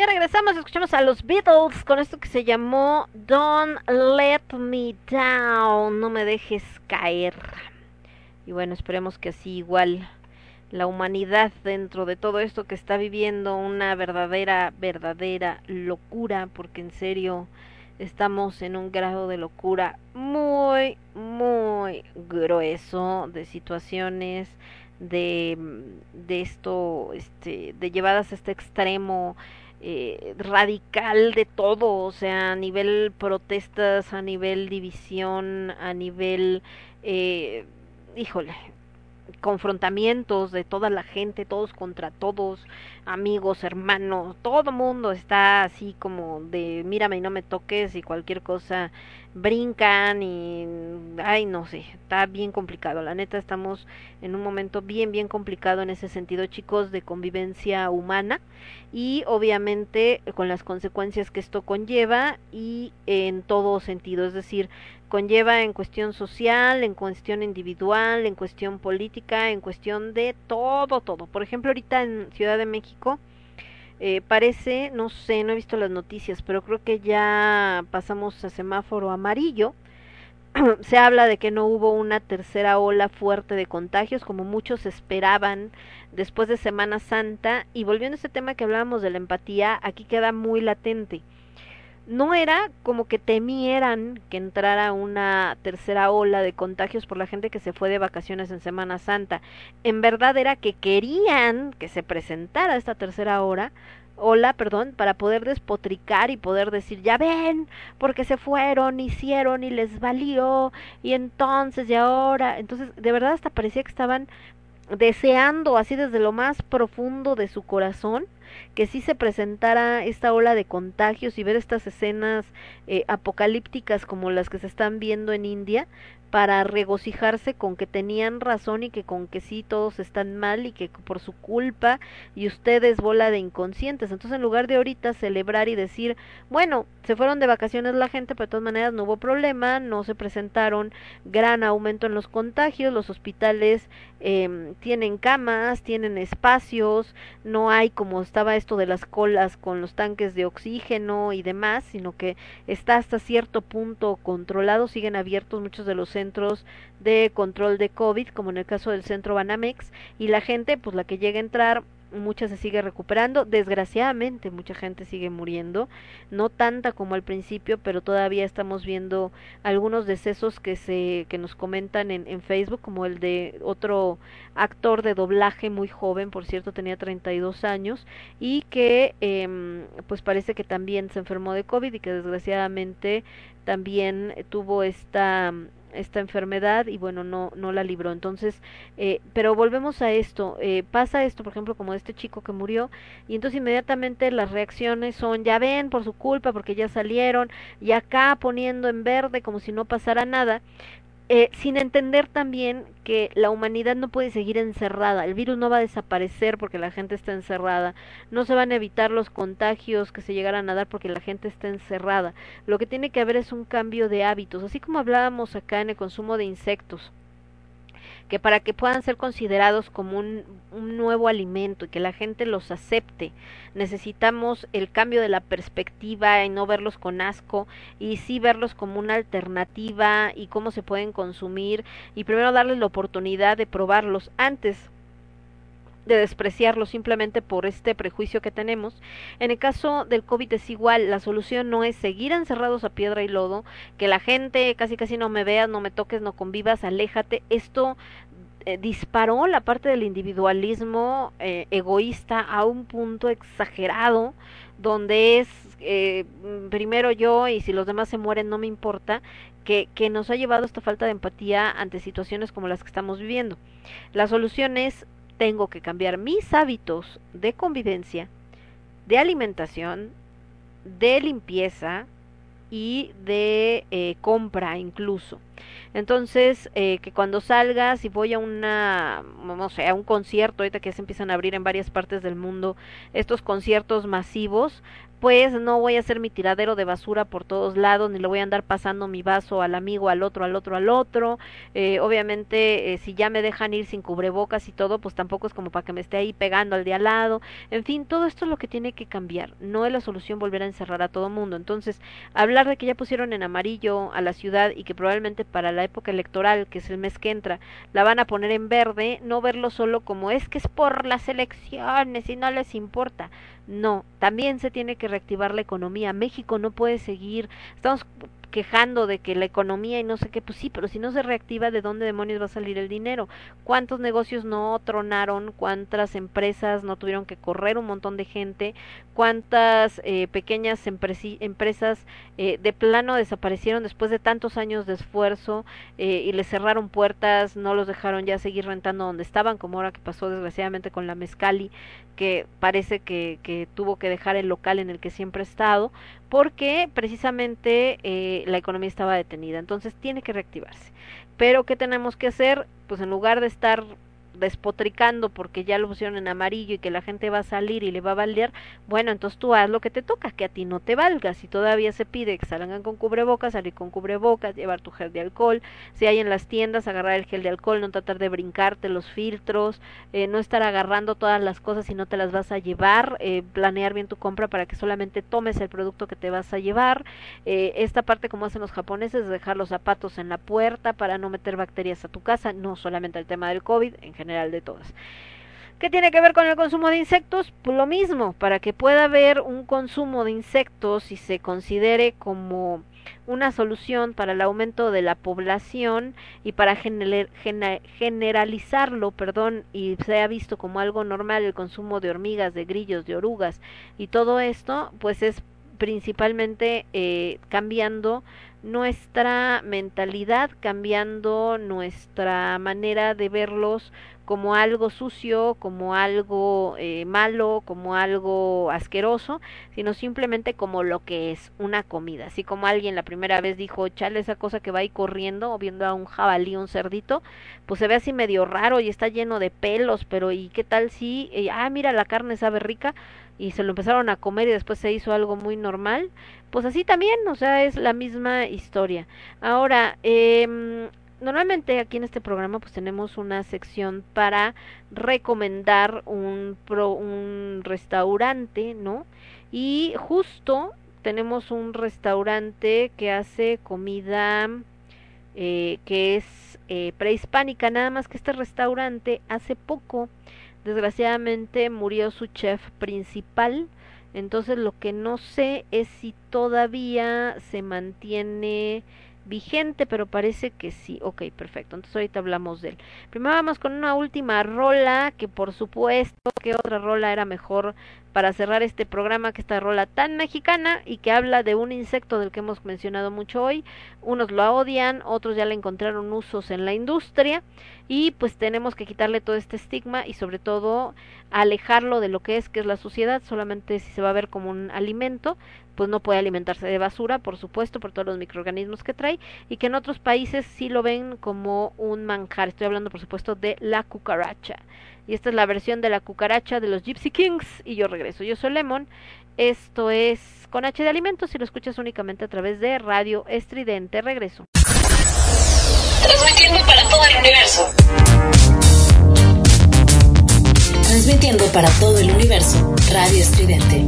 Speaker 1: Ya regresamos, escuchamos a los Beatles con esto que se llamó Don't Let Me Down, no me dejes caer. Y bueno, esperemos que así igual la humanidad dentro de todo esto que está viviendo una verdadera, verdadera locura, porque en serio estamos en un grado de locura muy, muy grueso de situaciones de, de esto, este, de llevadas a este extremo eh, radical de todo, o sea, a nivel protestas, a nivel división, a nivel, eh, híjole, confrontamientos de toda la gente, todos contra todos, amigos, hermanos, todo mundo está así como de mírame y no me toques y cualquier cosa brincan y ay no sé, está bien complicado, la neta estamos en un momento bien bien complicado en ese sentido, chicos, de convivencia humana y obviamente con las consecuencias que esto conlleva y en todo sentido, es decir, conlleva en cuestión social, en cuestión individual, en cuestión política, en cuestión de todo, todo. Por ejemplo, ahorita en Ciudad de México eh, parece, no sé, no he visto las noticias, pero creo que ya pasamos a semáforo amarillo. <clears throat> Se habla de que no hubo una tercera ola fuerte de contagios como muchos esperaban después de Semana Santa. Y volviendo a ese tema que hablábamos de la empatía, aquí queda muy latente no era como que temieran que entrara una tercera ola de contagios por la gente que se fue de vacaciones en Semana Santa. En verdad era que querían que se presentara esta tercera hora ola, perdón, para poder despotricar y poder decir, ya ven, porque se fueron, hicieron y les valió, y entonces y ahora, entonces de verdad hasta parecía que estaban deseando así desde lo más profundo de su corazón que sí se presentara esta ola de contagios y ver estas escenas eh, apocalípticas como las que se están viendo en India para regocijarse con que tenían razón y que con que sí todos están mal y que por su culpa y ustedes bola de inconscientes. Entonces en lugar de ahorita celebrar y decir, bueno, se fueron de vacaciones la gente, pero de todas maneras no hubo problema, no se presentaron gran aumento en los contagios, los hospitales eh, tienen camas, tienen espacios, no hay como estaba esto de las colas con los tanques de oxígeno y demás, sino que está hasta cierto punto controlado, siguen abiertos muchos de los centros de control de COVID, como en el caso del centro Banamex, y la gente, pues la que llega a entrar, mucha se sigue recuperando, desgraciadamente mucha gente sigue muriendo, no tanta como al principio, pero todavía estamos viendo algunos decesos que se que nos comentan en, en Facebook, como el de otro actor de doblaje muy joven, por cierto, tenía 32 años y que eh, pues parece que también se enfermó de COVID y que desgraciadamente también tuvo esta esta enfermedad y bueno no no la libró. Entonces eh, pero volvemos a esto eh, pasa esto por ejemplo como este chico que murió y entonces inmediatamente las reacciones son ya ven por su culpa porque ya salieron y acá poniendo en verde como si no pasara nada eh, sin entender también que la humanidad no puede seguir encerrada, el virus no va a desaparecer porque la gente está encerrada, no se van a evitar los contagios que se llegaran a dar porque la gente está encerrada, lo que tiene que haber es un cambio de hábitos, así como hablábamos acá en el consumo de insectos. Que para que puedan ser considerados como un, un nuevo alimento y que la gente los acepte, necesitamos el cambio de la perspectiva y no verlos con asco y sí verlos como una alternativa y cómo se pueden consumir y primero darles la oportunidad de probarlos antes de despreciarlo simplemente por este prejuicio que tenemos. En el caso del COVID es igual, la solución no es seguir encerrados a piedra y lodo, que la gente casi casi no me veas, no me toques, no convivas, aléjate. Esto eh, disparó la parte del individualismo eh, egoísta a un punto exagerado, donde es eh, primero yo y si los demás se mueren no me importa, que, que nos ha llevado esta falta de empatía ante situaciones como las que estamos viviendo. La solución es tengo que cambiar mis hábitos de convivencia, de alimentación, de limpieza y de eh, compra incluso. Entonces, eh, que cuando salgas y voy a una, no sé, a un concierto, ahorita que se empiezan a abrir en varias partes del mundo estos conciertos masivos, pues no voy a hacer mi tiradero de basura por todos lados, ni le voy a andar pasando mi vaso al amigo, al otro, al otro, al otro. Eh, obviamente, eh, si ya me dejan ir sin cubrebocas y todo, pues tampoco es como para que me esté ahí pegando al de al lado. En fin, todo esto es lo que tiene que cambiar. No es la solución volver a encerrar a todo mundo. Entonces, hablar de que ya pusieron en amarillo a la ciudad y que probablemente para la época electoral, que es el mes que entra, la van a poner en verde, no verlo solo como es que es por las elecciones y no les importa. No, también se tiene que reactivar la economía. México no puede seguir. Estamos quejando de que la economía y no sé qué, pues sí, pero si no se reactiva, ¿de dónde demonios va a salir el dinero? ¿Cuántos negocios no tronaron? ¿Cuántas empresas no tuvieron que correr un montón de gente? ¿Cuántas eh, pequeñas empresas eh, de plano desaparecieron después de tantos años de esfuerzo eh, y les cerraron puertas, no los dejaron ya seguir rentando donde estaban, como ahora que pasó desgraciadamente con la Mezcali, que parece que, que tuvo que dejar el local en el que siempre ha estado, porque precisamente eh, la economía estaba detenida. Entonces tiene que reactivarse. Pero ¿qué tenemos que hacer? Pues en lugar de estar despotricando porque ya lo pusieron en amarillo y que la gente va a salir y le va a valer, bueno, entonces tú haz lo que te toca, que a ti no te valga. Si todavía se pide que salgan con cubrebocas, salir con cubrebocas, llevar tu gel de alcohol, si hay en las tiendas, agarrar el gel de alcohol, no tratar de brincarte los filtros, eh, no estar agarrando todas las cosas si no te las vas a llevar, eh, planear bien tu compra para que solamente tomes el producto que te vas a llevar. Eh, esta parte como hacen los japoneses, dejar los zapatos en la puerta para no meter bacterias a tu casa, no solamente el tema del COVID, en general de todas. ¿Qué tiene que ver con el consumo de insectos? Pues lo mismo, para que pueda haber un consumo de insectos y se considere como una solución para el aumento de la población y para gener generalizarlo, perdón, y sea visto como algo normal el consumo de hormigas, de grillos, de orugas y todo esto, pues es principalmente eh, cambiando nuestra mentalidad, cambiando nuestra manera de verlos como algo sucio, como algo eh, malo, como algo asqueroso, sino simplemente como lo que es una comida. Así como alguien la primera vez dijo, chale esa cosa que va ahí corriendo o viendo a un jabalí, un cerdito, pues se ve así medio raro y está lleno de pelos, pero ¿y qué tal si, eh, ah, mira, la carne sabe rica? y se lo empezaron a comer y después se hizo algo muy normal, pues así también, o sea, es la misma historia. Ahora, eh, normalmente aquí en este programa pues tenemos una sección para recomendar un, pro, un restaurante, ¿no? Y justo tenemos un restaurante que hace comida eh, que es eh, prehispánica, nada más que este restaurante hace poco, desgraciadamente murió su chef principal, entonces lo que no sé es si todavía se mantiene vigente, pero parece que sí. Ok, perfecto. Entonces ahorita hablamos de él. Primero vamos con una última rola, que por supuesto que otra rola era mejor para cerrar este programa que esta rola tan mexicana y que habla de un insecto del que hemos mencionado mucho hoy. Unos lo odian, otros ya le encontraron usos en la industria y pues tenemos que quitarle todo este estigma y sobre todo alejarlo de lo que es que es la sociedad, solamente si se va a ver como un alimento, pues no puede alimentarse de basura, por supuesto, por todos los microorganismos que trae y que en otros países sí lo ven como un manjar. Estoy hablando por supuesto de la cucaracha. Y esta es la versión de la cucaracha de los Gypsy Kings. Y yo regreso. Yo soy Lemon. Esto es con H de Alimentos y lo escuchas únicamente a través de Radio Estridente. Regreso.
Speaker 8: Transmitiendo para todo el universo.
Speaker 2: Transmitiendo para todo el universo. Radio Estridente.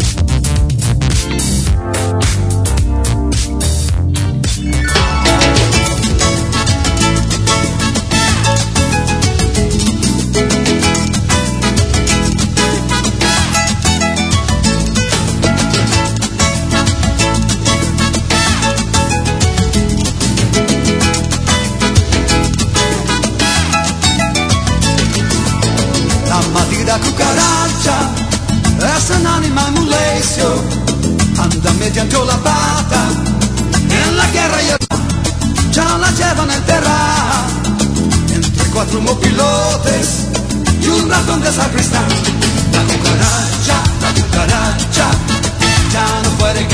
Speaker 11: Cucaracha es un animal muy anda mediante la pata, en la guerra ya, ya la llevan a enterrar, entre cuatro mopilotes y un ratón de sacristán. La cucaracha, la cucaracha, ya no puede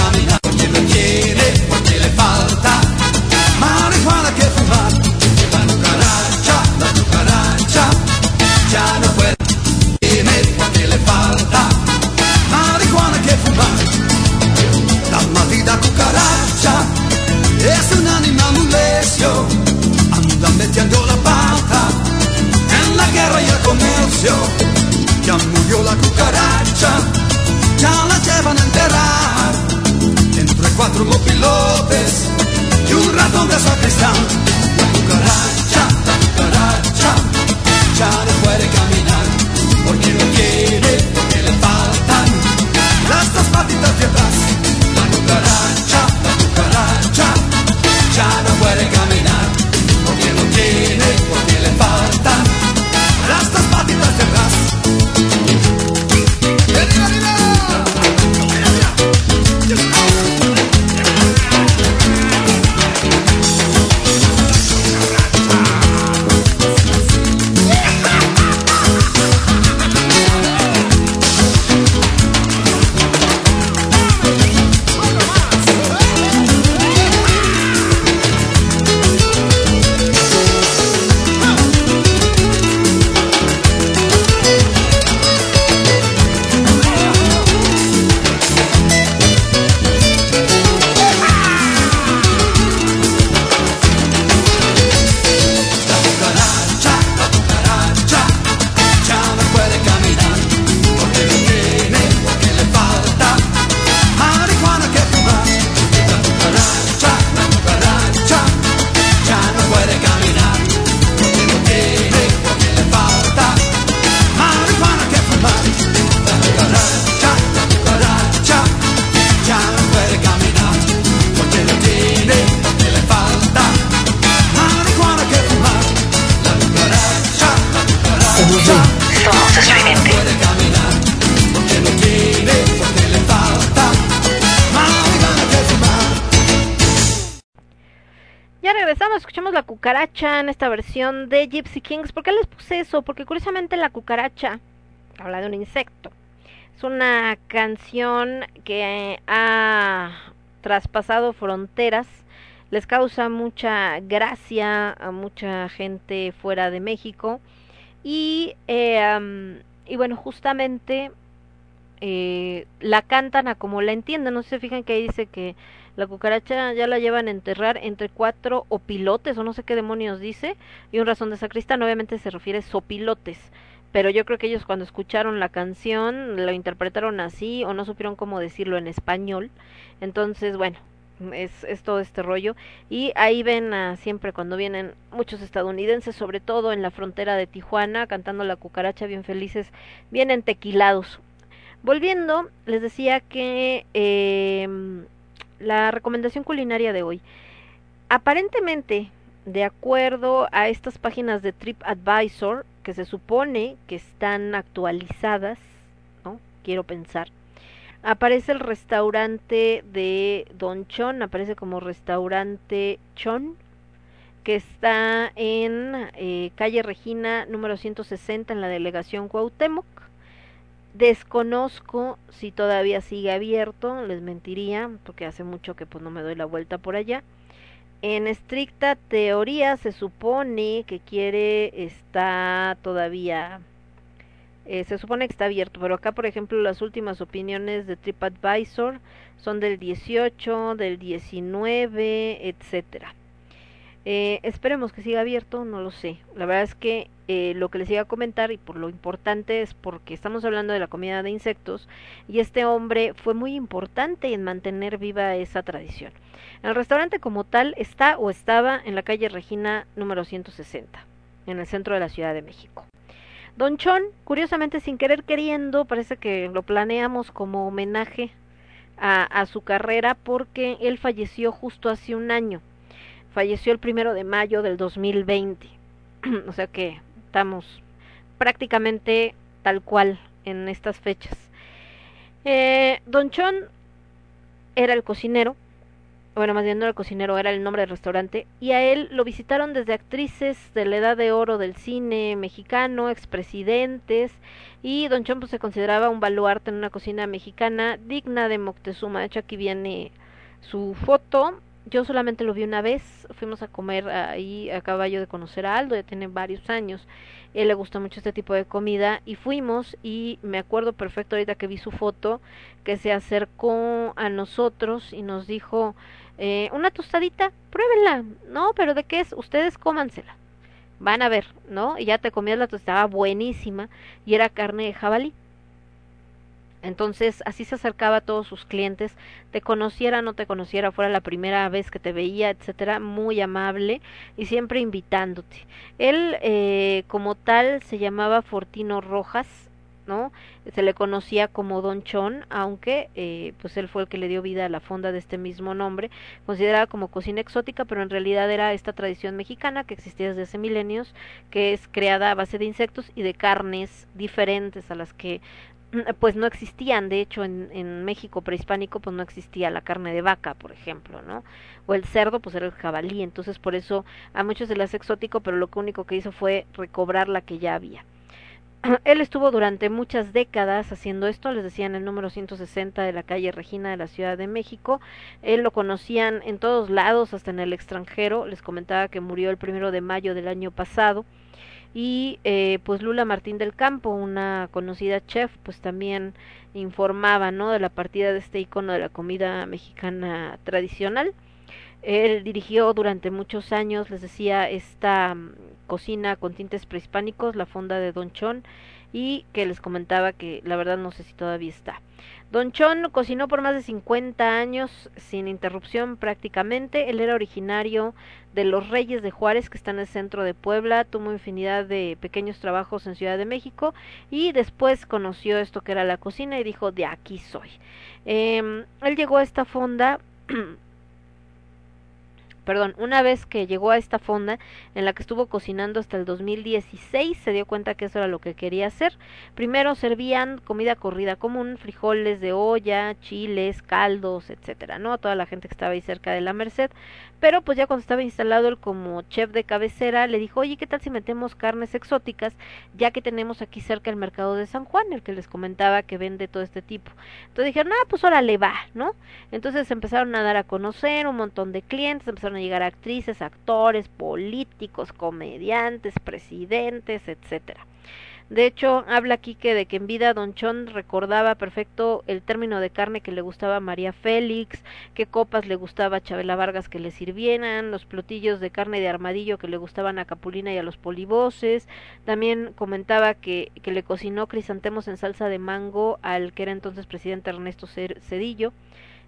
Speaker 11: mopilotes y un ratón de sacristán.
Speaker 1: Esta versión de Gypsy Kings. ¿Por qué les puse eso? Porque curiosamente la cucaracha habla de un insecto. Es una canción que ha traspasado fronteras. Les causa mucha gracia a mucha gente fuera de México. Y, eh, y bueno, justamente eh, la cantan a como la entienden. No se fijan que ahí dice que la cucaracha ya la llevan a enterrar entre cuatro opilotes, o no sé qué demonios dice, y un razón de sacristán. Obviamente se refiere a sopilotes. Pero yo creo que ellos cuando escucharon la canción lo interpretaron así o no supieron cómo decirlo en español. Entonces, bueno, es, todo este rollo. Y ahí ven a, siempre cuando vienen muchos estadounidenses, sobre todo en la frontera de Tijuana, cantando la cucaracha bien felices, vienen tequilados. Volviendo, les decía que eh, la recomendación culinaria de hoy. Aparentemente, de acuerdo a estas páginas de TripAdvisor, que se supone que están actualizadas, ¿no? Quiero pensar. Aparece el restaurante de Don Chon, aparece como restaurante Chon, que está en eh, calle Regina número 160 en la delegación Cuauhtémoc. Desconozco si todavía sigue abierto, les mentiría, porque hace mucho que pues no me doy la vuelta por allá. En estricta teoría se supone que quiere está todavía eh, se supone que está abierto, pero acá por ejemplo las últimas opiniones de TripAdvisor son del 18, del 19, etcétera. Eh, esperemos que siga abierto, no lo sé. La verdad es que eh, lo que les iba a comentar y por lo importante es porque estamos hablando de la comida de insectos y este hombre fue muy importante en mantener viva esa tradición. El restaurante como tal está o estaba en la calle Regina número 160, en el centro de la Ciudad de México. Don Chon, curiosamente sin querer queriendo, parece que lo planeamos como homenaje a, a su carrera porque él falleció justo hace un año falleció el primero de mayo del 2020. <clears throat> o sea que estamos prácticamente tal cual en estas fechas. Eh, Don Chon era el cocinero, bueno, más bien no era el cocinero, era el nombre del restaurante, y a él lo visitaron desde actrices de la edad de oro del cine mexicano, expresidentes, y Don Chon pues, se consideraba un baluarte en una cocina mexicana digna de Moctezuma. De hecho, aquí viene su foto, yo solamente lo vi una vez, fuimos a comer ahí a caballo de conocer a Aldo, ya tiene varios años, él le gusta mucho este tipo de comida y fuimos y me acuerdo perfecto ahorita que vi su foto que se acercó a nosotros y nos dijo eh, una tostadita, pruébenla, no, pero de qué es, ustedes cómansela, van a ver, ¿no? Y ya te comías la tostada buenísima y era carne de jabalí. Entonces, así se acercaba a todos sus clientes, te conociera, no te conociera, fuera la primera vez que te veía, etcétera, muy amable y siempre invitándote. Él, eh, como tal, se llamaba Fortino Rojas, ¿no? Se le conocía como Don Chon, aunque eh, pues él fue el que le dio vida a la fonda de este mismo nombre, considerada como cocina exótica, pero en realidad era esta tradición mexicana que existía desde hace milenios, que es creada a base de insectos y de carnes diferentes a las que pues no existían, de hecho en, en México prehispánico pues no existía la carne de vaca, por ejemplo, ¿no? O el cerdo pues era el jabalí, entonces por eso a muchos se les exótico, pero lo único que hizo fue recobrar la que ya había. <clears throat> Él estuvo durante muchas décadas haciendo esto, les decía en el número 160 de la calle Regina de la Ciudad de México. Él lo conocían en todos lados, hasta en el extranjero. Les comentaba que murió el primero de mayo del año pasado y eh, pues Lula Martín del Campo, una conocida chef, pues también informaba, ¿no? De la partida de este icono de la comida mexicana tradicional. Él dirigió durante muchos años, les decía, esta mm, cocina con tintes prehispánicos, la fonda de Don Chon, y que les comentaba que la verdad no sé si todavía está. Don Chon cocinó por más de 50 años sin interrupción prácticamente. Él era originario de los Reyes de Juárez, que está en el centro de Puebla. Tuvo infinidad de pequeños trabajos en Ciudad de México y después conoció esto que era la cocina y dijo, de aquí soy. Eh, él llegó a esta fonda <clears throat> perdón, una vez que llegó a esta fonda en la que estuvo cocinando hasta el 2016, se dio cuenta que eso era lo que quería hacer. Primero servían comida corrida común, frijoles de olla, chiles, caldos, etcétera, ¿no? A toda la gente que estaba ahí cerca de la Merced. Pero pues ya cuando estaba instalado él como chef de cabecera, le dijo, oye, ¿qué tal si metemos carnes exóticas? Ya que tenemos aquí cerca el mercado de San Juan, el que les comentaba que vende todo este tipo. Entonces dijeron, ah, pues ahora le va, ¿no? Entonces empezaron a dar a conocer un montón de clientes, empezaron a llegar actrices, actores, políticos, comediantes, presidentes, etcétera. De hecho, habla aquí que de que en vida Don Chon recordaba perfecto el término de carne que le gustaba a María Félix, qué copas le gustaba a Chabela Vargas que le sirvieran, los plotillos de carne de armadillo que le gustaban a Capulina y a los polivoces. También comentaba que, que le cocinó crisantemos en salsa de mango al que era entonces presidente Ernesto Cedillo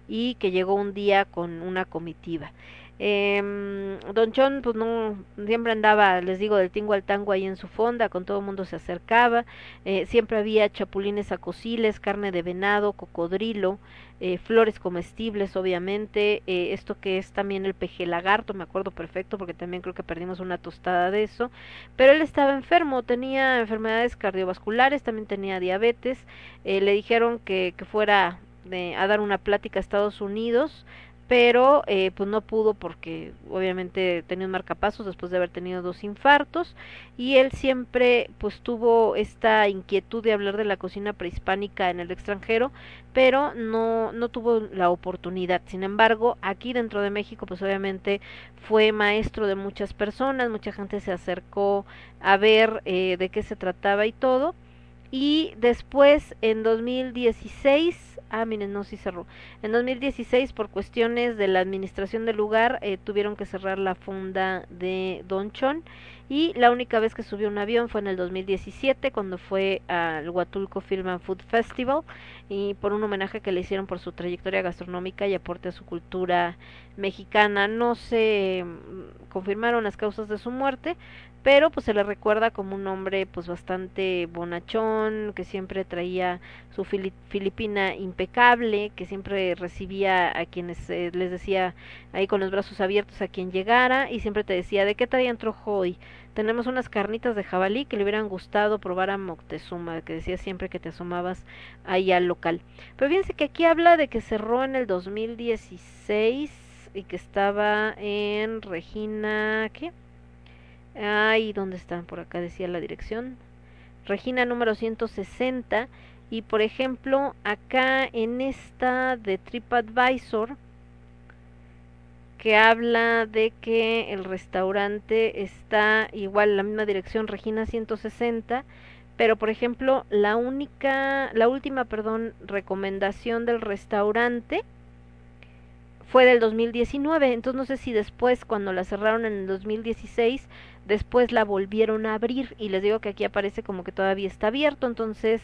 Speaker 1: y que llegó un día con una comitiva. Eh, Don Chon, pues no, siempre andaba, les digo, del tingo al tango ahí en su fonda, con todo el mundo se acercaba, eh, siempre había chapulines acosiles, carne de venado, cocodrilo, eh, flores comestibles, obviamente, eh, esto que es también el peje lagarto, me acuerdo perfecto porque también creo que perdimos una tostada de eso, pero él estaba enfermo, tenía enfermedades cardiovasculares, también tenía diabetes, eh, le dijeron que, que fuera de, a dar una plática a Estados Unidos, pero eh, pues no pudo porque obviamente tenía un marcapasos después de haber tenido dos infartos y él siempre pues tuvo esta inquietud de hablar de la cocina prehispánica en el extranjero pero no no tuvo la oportunidad. Sin embargo aquí dentro de México pues obviamente fue maestro de muchas personas mucha gente se acercó a ver eh, de qué se trataba y todo. Y después en 2016 Ah, miren, no, sí cerró. En 2016, por cuestiones de la administración del lugar, eh, tuvieron que cerrar la funda de Don Chon. Y la única vez que subió un avión fue en el 2017, cuando fue al Huatulco Film and Food Festival, y por un homenaje que le hicieron por su trayectoria gastronómica y aporte a su cultura mexicana. No se mm, confirmaron las causas de su muerte, pero pues se le recuerda como un hombre pues bastante bonachón, que siempre traía su fili filipina impecable, que siempre recibía a quienes eh, les decía ahí con los brazos abiertos a quien llegara y siempre te decía de qué traían trojo hoy. Tenemos unas carnitas de jabalí que le hubieran gustado probar a Moctezuma, que decía siempre que te asomabas ahí al local. Pero fíjense que aquí habla de que cerró en el 2016 y que estaba en Regina, ¿qué? Ay, ¿dónde están? Por acá decía la dirección. Regina número 160. Y por ejemplo, acá en esta de TripAdvisor, que habla de que el restaurante está igual la misma dirección, Regina 160, pero por ejemplo, la única, la última, perdón, recomendación del restaurante fue del 2019, entonces no sé si después, cuando la cerraron en el 2016, después la volvieron a abrir y les digo que aquí aparece como que todavía está abierto, entonces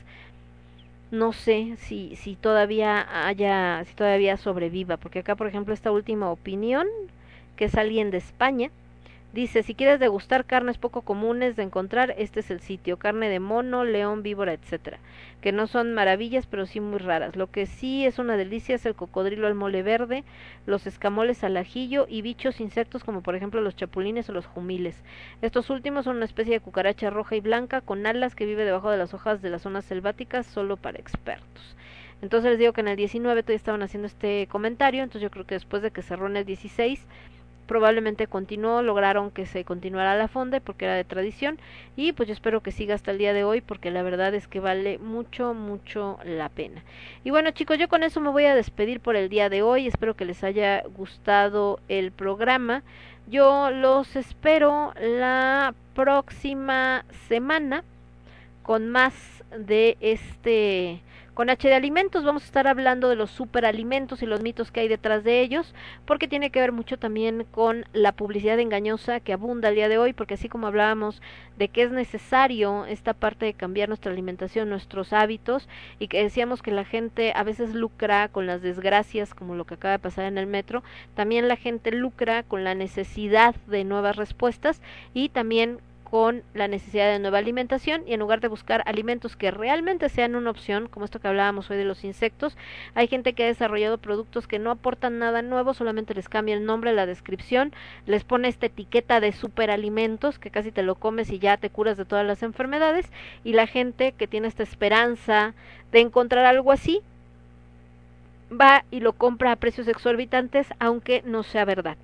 Speaker 1: no sé si, si todavía haya, si todavía sobreviva, porque acá por ejemplo esta última opinión, que es alguien de España, Dice, si quieres degustar carnes poco comunes de encontrar, este es el sitio. Carne de mono, león, víbora, etcétera. Que no son maravillas, pero sí muy raras. Lo que sí es una delicia es el cocodrilo al mole verde, los escamoles al ajillo y bichos insectos como por ejemplo los chapulines o los jumiles. Estos últimos son una especie de cucaracha roja y blanca con alas que vive debajo de las hojas de las zonas selváticas solo para expertos. Entonces les digo que en el 19 todavía estaban haciendo este comentario, entonces yo creo que después de que cerró en el 16 probablemente continuó, lograron que se continuara la fonda porque era de tradición y pues yo espero que siga hasta el día de hoy porque la verdad es que vale mucho, mucho la pena. Y bueno chicos, yo con eso me voy a despedir por el día de hoy, espero que les haya gustado el programa. Yo los espero la próxima semana con más de este con H de alimentos vamos a estar hablando de los superalimentos y los mitos que hay detrás de ellos, porque tiene que ver mucho también con la publicidad engañosa que abunda el día de hoy, porque así como hablábamos de que es necesario esta parte de cambiar nuestra alimentación, nuestros hábitos, y que decíamos que la gente a veces lucra con las desgracias, como lo que acaba de pasar en el metro, también la gente lucra con la necesidad de nuevas respuestas y también con la necesidad de nueva alimentación y en lugar de buscar alimentos que realmente sean una opción, como esto que hablábamos hoy de los insectos, hay gente que ha desarrollado productos que no aportan nada nuevo, solamente les cambia el nombre, la descripción, les pone esta etiqueta de superalimentos que casi te lo comes y ya te curas de todas las enfermedades y la gente que tiene esta esperanza de encontrar algo así va y lo compra a precios exorbitantes aunque no sea verdad.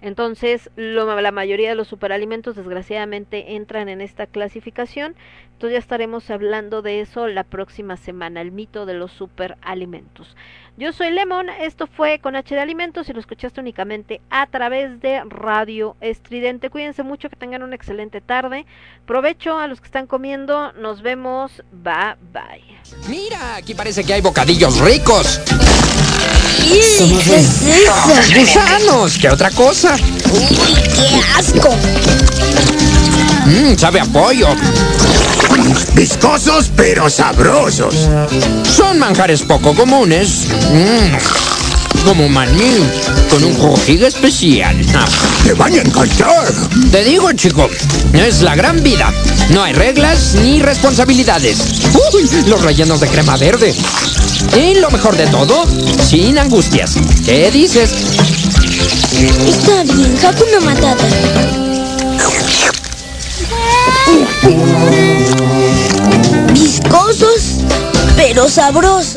Speaker 1: Entonces, lo, la mayoría de los superalimentos desgraciadamente entran en esta clasificación. Entonces ya estaremos hablando de eso la próxima semana, el mito de los superalimentos. Yo soy Lemon, esto fue con H de Alimentos y lo escuchaste únicamente a través de Radio Estridente. Cuídense mucho, que tengan una excelente tarde. Provecho a los que están comiendo, nos vemos, bye bye.
Speaker 3: Mira, aquí parece que hay bocadillos ricos.
Speaker 4: ¿Qué es eso?
Speaker 3: Gusanos, ¿qué otra cosa?
Speaker 4: Uy, qué asco.
Speaker 3: Mmm, sabe a pollo.
Speaker 12: Viscosos pero sabrosos.
Speaker 3: Son manjares poco comunes. Mmm, como maní, con un cojín especial. Ah,
Speaker 12: Te van a encantar.
Speaker 3: Te digo, chico, es la gran vida. No hay reglas ni responsabilidades. Uy, los rellenos de crema verde. Y lo mejor de todo, sin angustias. ¿Qué dices?
Speaker 4: Está bien, Hakuna Matata. Viscosos, pero sabrosos.